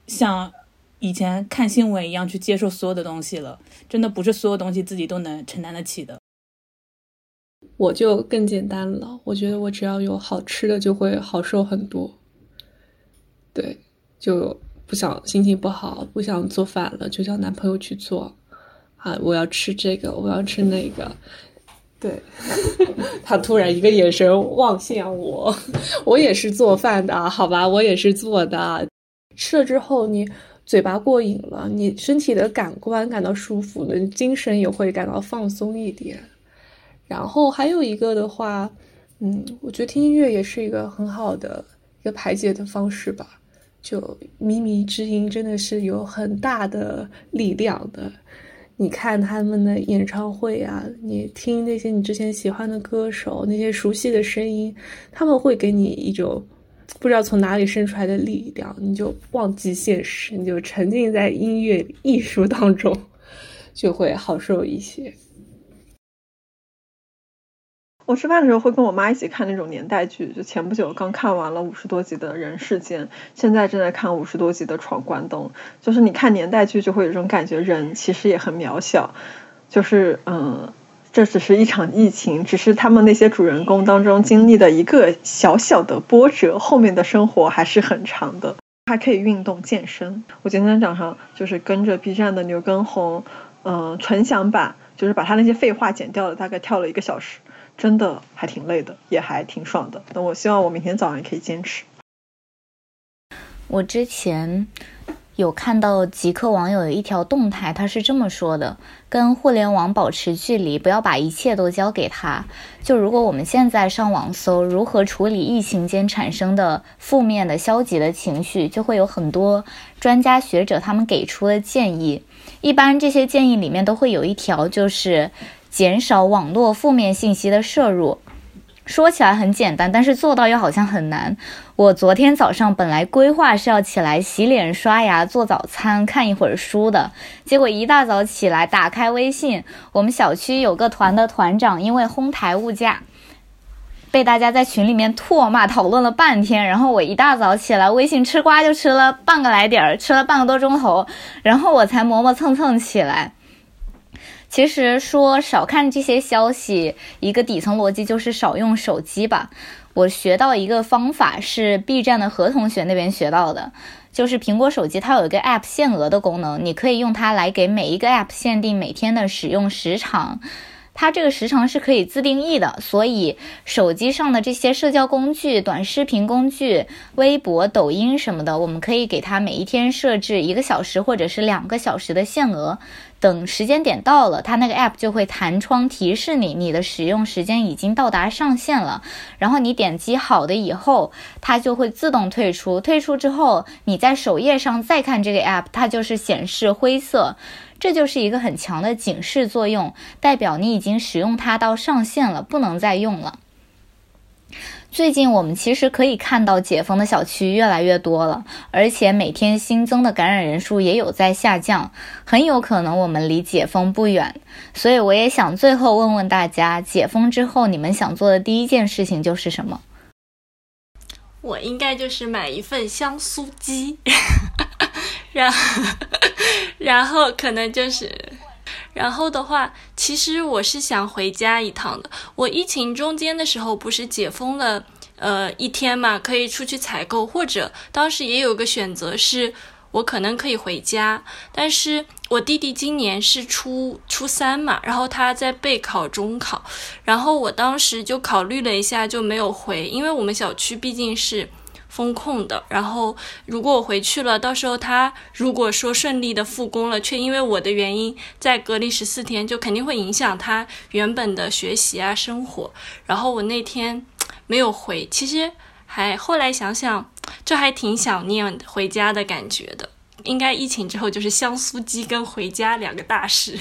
像。以前看新闻一样去接受所有的东西了，真的不是所有东西自己都能承担得起的。我就更简单了，我觉得我只要有好吃的就会好受很多。对，就不想心情不好，不想做饭了，就叫男朋友去做。啊，我要吃这个，我要吃那个。对，他突然一个眼神望向我，我也是做饭的，好吧，我也是做的。吃了之后你。嘴巴过瘾了，你身体的感官感到舒服了，精神也会感到放松一点。然后还有一个的话，嗯，我觉得听音乐也是一个很好的一个排解的方式吧。就靡靡之音真的是有很大的力量的。你看他们的演唱会啊，你听那些你之前喜欢的歌手，那些熟悉的声音，他们会给你一种。不知道从哪里生出来的力量，你就忘记现实，你就沉浸在音乐艺术当中，就会好受一些。我吃饭的时候会跟我妈一起看那种年代剧，就前不久刚看完了五十多集的人世间，现在正在看五十多集的闯关东。就是你看年代剧就会有一种感觉，人其实也很渺小，就是嗯。这只是一场疫情，只是他们那些主人公当中经历的一个小小的波折，后面的生活还是很长的。还可以运动健身。我今天早上就是跟着 B 站的牛畊宏，嗯，纯享版，就是把他那些废话剪掉了，大概跳了一个小时，真的还挺累的，也还挺爽的。那我希望我明天早上也可以坚持。我之前。有看到极客网友的一条动态，他是这么说的：跟互联网保持距离，不要把一切都交给他。就如果我们现在上网搜如何处理疫情间产生的负面的消极的情绪，就会有很多专家学者他们给出的建议。一般这些建议里面都会有一条，就是减少网络负面信息的摄入。说起来很简单，但是做到又好像很难。我昨天早上本来规划是要起来洗脸、刷牙、做早餐、看一会儿书的，结果一大早起来打开微信，我们小区有个团的团长因为哄抬物价，被大家在群里面唾骂讨论了半天。然后我一大早起来，微信吃瓜就吃了半个来点儿，吃了半个多钟头，然后我才磨磨蹭蹭起来。其实说少看这些消息，一个底层逻辑就是少用手机吧。我学到一个方法是 B 站的何同学那边学到的，就是苹果手机它有一个 App 限额的功能，你可以用它来给每一个 App 限定每天的使用时长。它这个时长是可以自定义的，所以手机上的这些社交工具、短视频工具、微博、抖音什么的，我们可以给它每一天设置一个小时或者是两个小时的限额。等时间点到了，它那个 app 就会弹窗提示你，你的使用时间已经到达上限了。然后你点击好的以后，它就会自动退出。退出之后，你在首页上再看这个 app，它就是显示灰色。这就是一个很强的警示作用，代表你已经使用它到上限了，不能再用了。最近我们其实可以看到解封的小区越来越多了，而且每天新增的感染人数也有在下降，很有可能我们离解封不远。所以我也想最后问问大家，解封之后你们想做的第一件事情就是什么？我应该就是买一份香酥鸡。然后，然后可能就是，然后的话，其实我是想回家一趟的。我疫情中间的时候不是解封了，呃，一天嘛，可以出去采购，或者当时也有个选择是，我可能可以回家。但是我弟弟今年是初初三嘛，然后他在备考中考，然后我当时就考虑了一下，就没有回，因为我们小区毕竟是。风控的，然后如果我回去了，到时候他如果说顺利的复工了，却因为我的原因在隔离十四天，就肯定会影响他原本的学习啊生活。然后我那天没有回，其实还后来想想，就还挺想念回家的感觉的。应该疫情之后就是香酥鸡跟回家两个大事。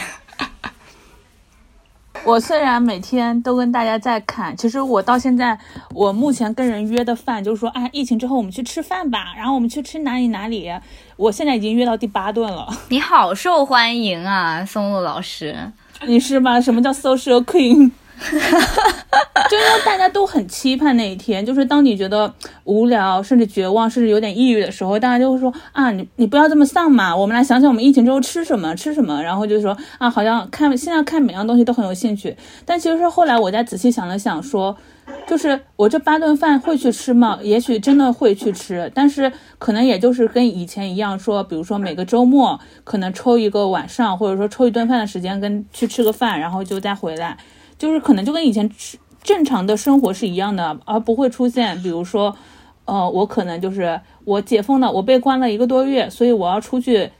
我虽然每天都跟大家在侃，其实我到现在，我目前跟人约的饭就是说，啊，疫情之后我们去吃饭吧，然后我们去吃哪里哪里。我现在已经约到第八顿了。你好受欢迎啊，松露老师，你是吗？什么叫 social queen？哈 哈就因为大家都很期盼那一天，就是当你觉得无聊，甚至绝望，甚至有点抑郁的时候，大家就会说啊，你你不要这么丧嘛，我们来想想我们疫情之后吃什么吃什么，然后就说啊，好像看现在看每样东西都很有兴趣。但其实是后来我再仔细想了想，说就是我这八顿饭会去吃吗？也许真的会去吃，但是可能也就是跟以前一样，说比如说每个周末可能抽一个晚上，或者说抽一顿饭的时间跟去吃个饭，然后就再回来。就是可能就跟以前正常的生活是一样的，而不会出现，比如说，呃，我可能就是我解封了，我被关了一个多月，所以我要出去，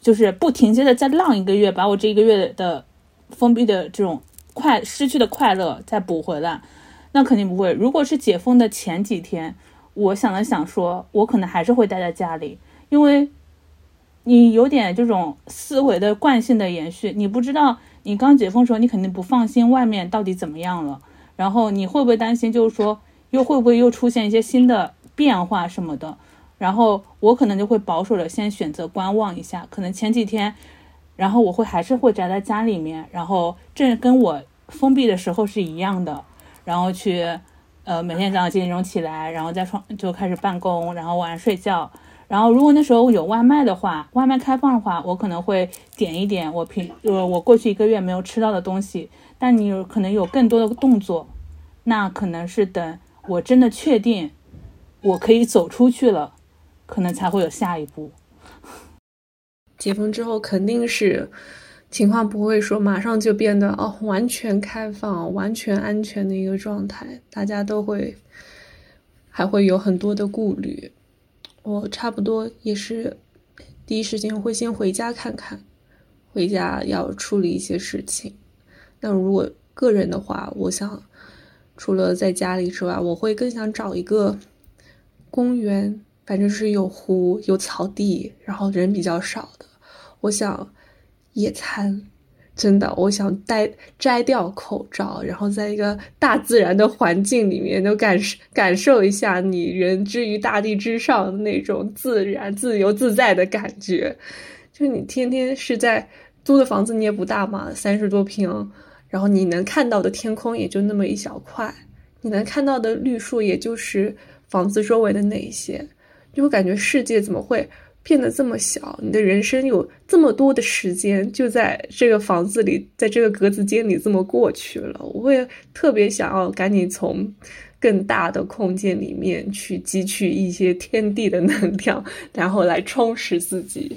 就是不停歇的再浪一个月，把我这一个月的封闭的这种快失去的快乐再补回来，那肯定不会。如果是解封的前几天，我想了想，说我可能还是会待在家里，因为你有点这种思维的惯性的延续，你不知道。你刚解封的时候，你肯定不放心外面到底怎么样了，然后你会不会担心，就是说又会不会又出现一些新的变化什么的？然后我可能就会保守的先选择观望一下，可能前几天，然后我会还是会宅在家里面，然后这跟我封闭的时候是一样的，然后去呃每天早上几点钟起来，然后在床就开始办公，然后晚上睡觉。然后，如果那时候有外卖的话，外卖开放的话，我可能会点一点我平呃我过去一个月没有吃到的东西。但你有可能有更多的动作，那可能是等我真的确定我可以走出去了，可能才会有下一步。解封之后肯定是情况不会说马上就变得哦完全开放、完全安全的一个状态，大家都会还会有很多的顾虑。我差不多也是第一时间会先回家看看，回家要处理一些事情。那如果个人的话，我想除了在家里之外，我会更想找一个公园，反正是有湖、有草地，然后人比较少的。我想野餐。真的，我想戴摘掉口罩，然后在一个大自然的环境里面，都感感受一下你人之于大地之上的那种自然、自由自在的感觉。就是你天天是在租的房子，你也不大嘛，三十多平，然后你能看到的天空也就那么一小块，你能看到的绿树也就是房子周围的那一些，就会感觉世界怎么会？变得这么小，你的人生有这么多的时间就在这个房子里，在这个格子间里这么过去了。我也特别想要赶紧从更大的空间里面去汲取一些天地的能量，然后来充实自己。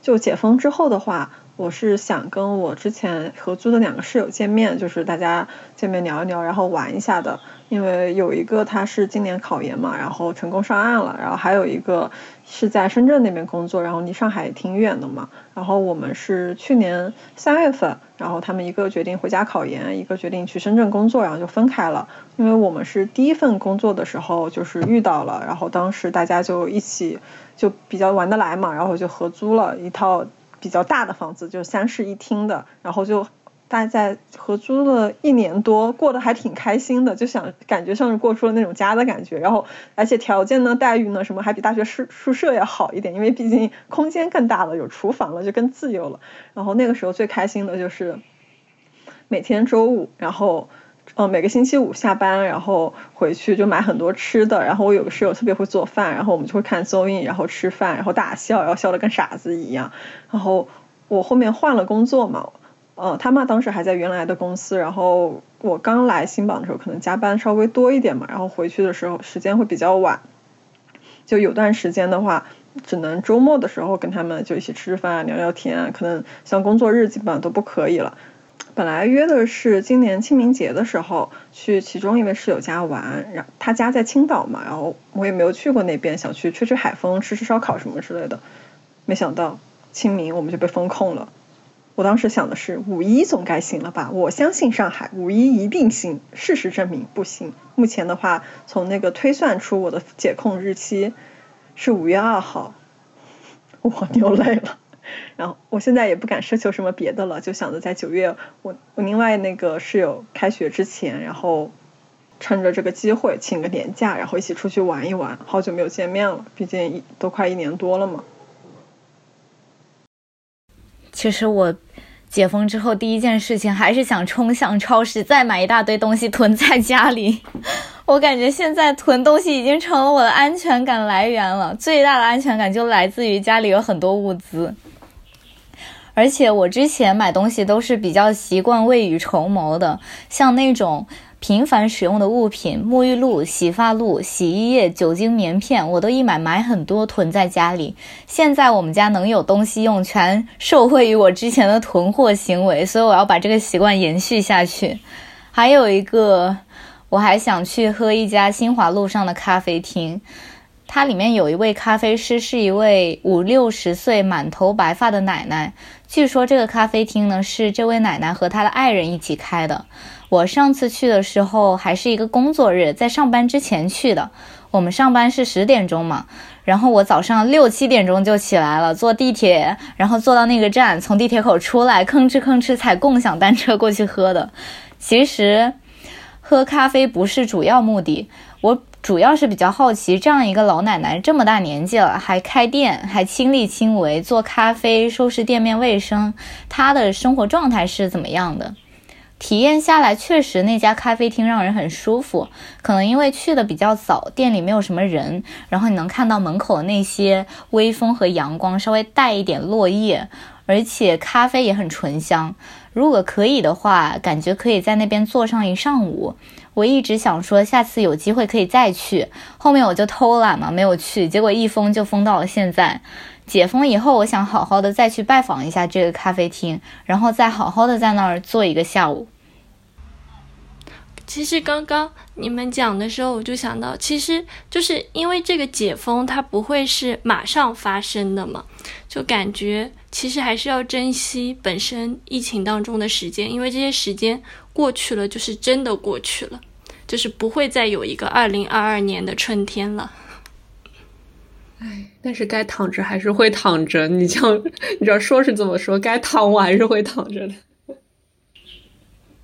就解封之后的话，我是想跟我之前合租的两个室友见面，就是大家见面聊一聊，然后玩一下的。因为有一个他是今年考研嘛，然后成功上岸了，然后还有一个是在深圳那边工作，然后离上海挺远的嘛。然后我们是去年三月份，然后他们一个决定回家考研，一个决定去深圳工作，然后就分开了。因为我们是第一份工作的时候就是遇到了，然后当时大家就一起就比较玩得来嘛，然后就合租了一套比较大的房子，就是三室一厅的，然后就。大概合租了一年多，过得还挺开心的，就想感觉像是过出了那种家的感觉。然后，而且条件呢、待遇呢，什么还比大学宿宿舍要好一点，因为毕竟空间更大了，有厨房了，就更自由了。然后那个时候最开心的就是每天周五，然后呃每个星期五下班，然后回去就买很多吃的。然后我有个室友特别会做饭，然后我们就会看综艺，然后吃饭，然后大笑，然后笑得跟傻子一样。然后我后面换了工作嘛。呃，他妈当时还在原来的公司，然后我刚来新榜的时候，可能加班稍微多一点嘛，然后回去的时候时间会比较晚，就有段时间的话，只能周末的时候跟他们就一起吃吃饭、聊聊天，可能像工作日基本上都不可以了。本来约的是今年清明节的时候去其中一位室友家玩，然他家在青岛嘛，然后我也没有去过那边，想去吹吹海风、吃吃烧烤什么之类的，没想到清明我们就被封控了。我当时想的是五一总该行了吧？我相信上海五一一定行。事实证明不行。目前的话，从那个推算出我的解控日期是五月二号，我流泪了。然后我现在也不敢奢求什么别的了，就想着在九月，我我另外那个室友开学之前，然后趁着这个机会请个年假，然后一起出去玩一玩。好久没有见面了，毕竟一都快一年多了嘛。其实我。解封之后，第一件事情还是想冲向超市，再买一大堆东西囤在家里。我感觉现在囤东西已经成了我的安全感来源了。最大的安全感就来自于家里有很多物资，而且我之前买东西都是比较习惯未雨绸缪的，像那种。频繁使用的物品，沐浴露、洗发露、洗衣液、酒精棉片，我都一买买很多囤在家里。现在我们家能有东西用，全受惠于我之前的囤货行为，所以我要把这个习惯延续下去。还有一个，我还想去喝一家新华路上的咖啡厅，它里面有一位咖啡师，是一位五六十岁、满头白发的奶奶。据说这个咖啡厅呢，是这位奶奶和她的爱人一起开的。我上次去的时候还是一个工作日，在上班之前去的。我们上班是十点钟嘛，然后我早上六七点钟就起来了，坐地铁，然后坐到那个站，从地铁口出来，吭哧吭哧踩共享单车过去喝的。其实，喝咖啡不是主要目的，我主要是比较好奇，这样一个老奶奶这么大年纪了还开店，还亲力亲为做咖啡、收拾店面卫生，她的生活状态是怎么样的？体验下来，确实那家咖啡厅让人很舒服。可能因为去的比较早，店里没有什么人，然后你能看到门口那些微风和阳光，稍微带一点落叶，而且咖啡也很醇香。如果可以的话，感觉可以在那边坐上一上午。我一直想说，下次有机会可以再去。后面我就偷懒嘛，没有去，结果一封就封到了现在。解封以后，我想好好的再去拜访一下这个咖啡厅，然后再好好的在那儿坐一个下午。其实刚刚你们讲的时候，我就想到，其实就是因为这个解封，它不会是马上发生的嘛，就感觉其实还是要珍惜本身疫情当中的时间，因为这些时间过去了，就是真的过去了，就是不会再有一个二零二二年的春天了。唉，但是该躺着还是会躺着。你像，你知道说是这么说，该躺我还是会躺着的。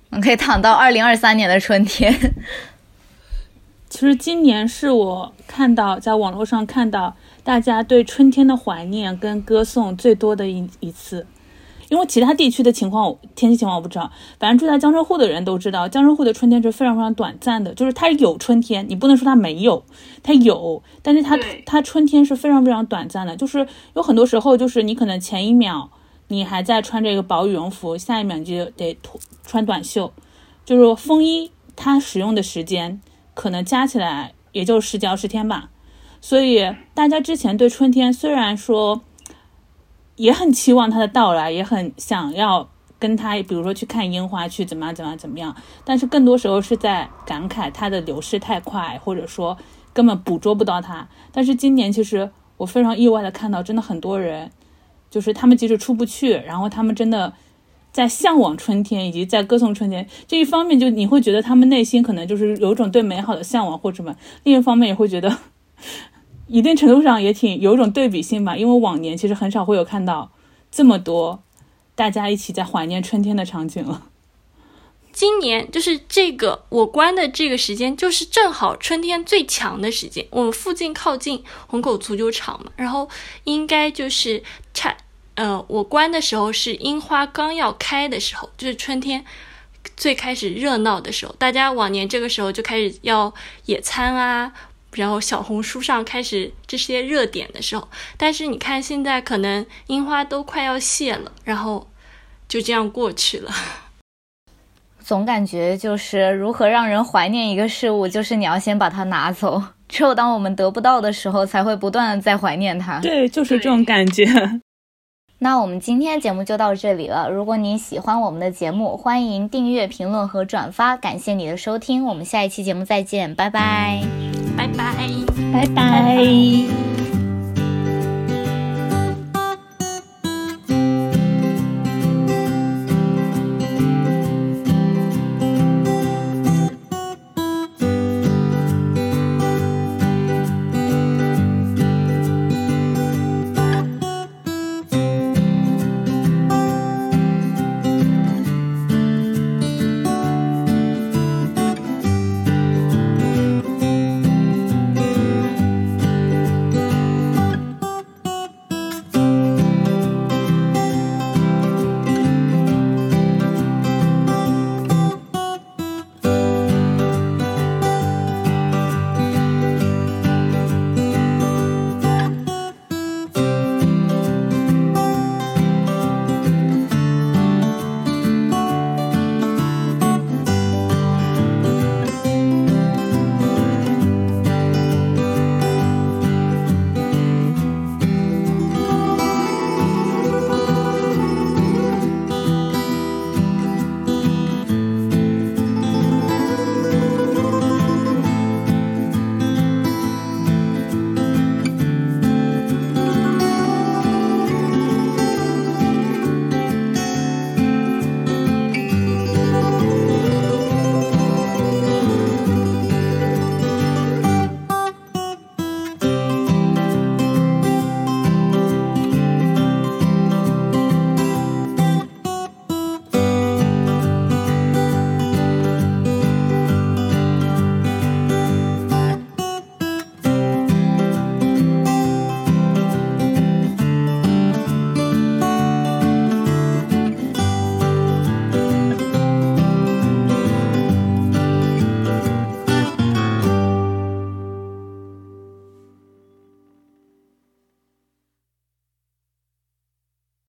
我 可以躺到二零二三年的春天。其实今年是我看到在网络上看到大家对春天的怀念跟歌颂最多的一一次。因为其他地区的情况，天气情况我不知道。反正住在江浙沪的人都知道，江浙沪的春天是非常非常短暂的。就是它有春天，你不能说它没有，它有，但是它它春天是非常非常短暂的。就是有很多时候，就是你可能前一秒你还在穿这个薄羽绒服，下一秒就得脱穿短袖。就是风衣它使用的时间可能加起来也就十几二十天吧。所以大家之前对春天虽然说。也很期望他的到来，也很想要跟他，比如说去看樱花，去怎么样怎么样怎么样。但是更多时候是在感慨他的流逝太快，或者说根本捕捉不到他。但是今年其实我非常意外的看到，真的很多人，就是他们即使出不去，然后他们真的在向往春天，以及在歌颂春天。这一方面就你会觉得他们内心可能就是有一种对美好的向往或者什么，另一方面也会觉得。一定程度上也挺有一种对比性吧，因为往年其实很少会有看到这么多大家一起在怀念春天的场景了。今年就是这个我关的这个时间，就是正好春天最强的时间。我们附近靠近虹口足球场嘛，然后应该就是差呃，我关的时候是樱花刚要开的时候，就是春天最开始热闹的时候。大家往年这个时候就开始要野餐啊。然后小红书上开始这些热点的时候，但是你看现在可能樱花都快要谢了，然后就这样过去了。总感觉就是如何让人怀念一个事物，就是你要先把它拿走，只有当我们得不到的时候，才会不断的在怀念它。对，就是这种感觉。那我们今天节目就到这里了。如果你喜欢我们的节目，欢迎订阅、评论和转发。感谢你的收听，我们下一期节目再见，拜拜。拜拜，拜拜。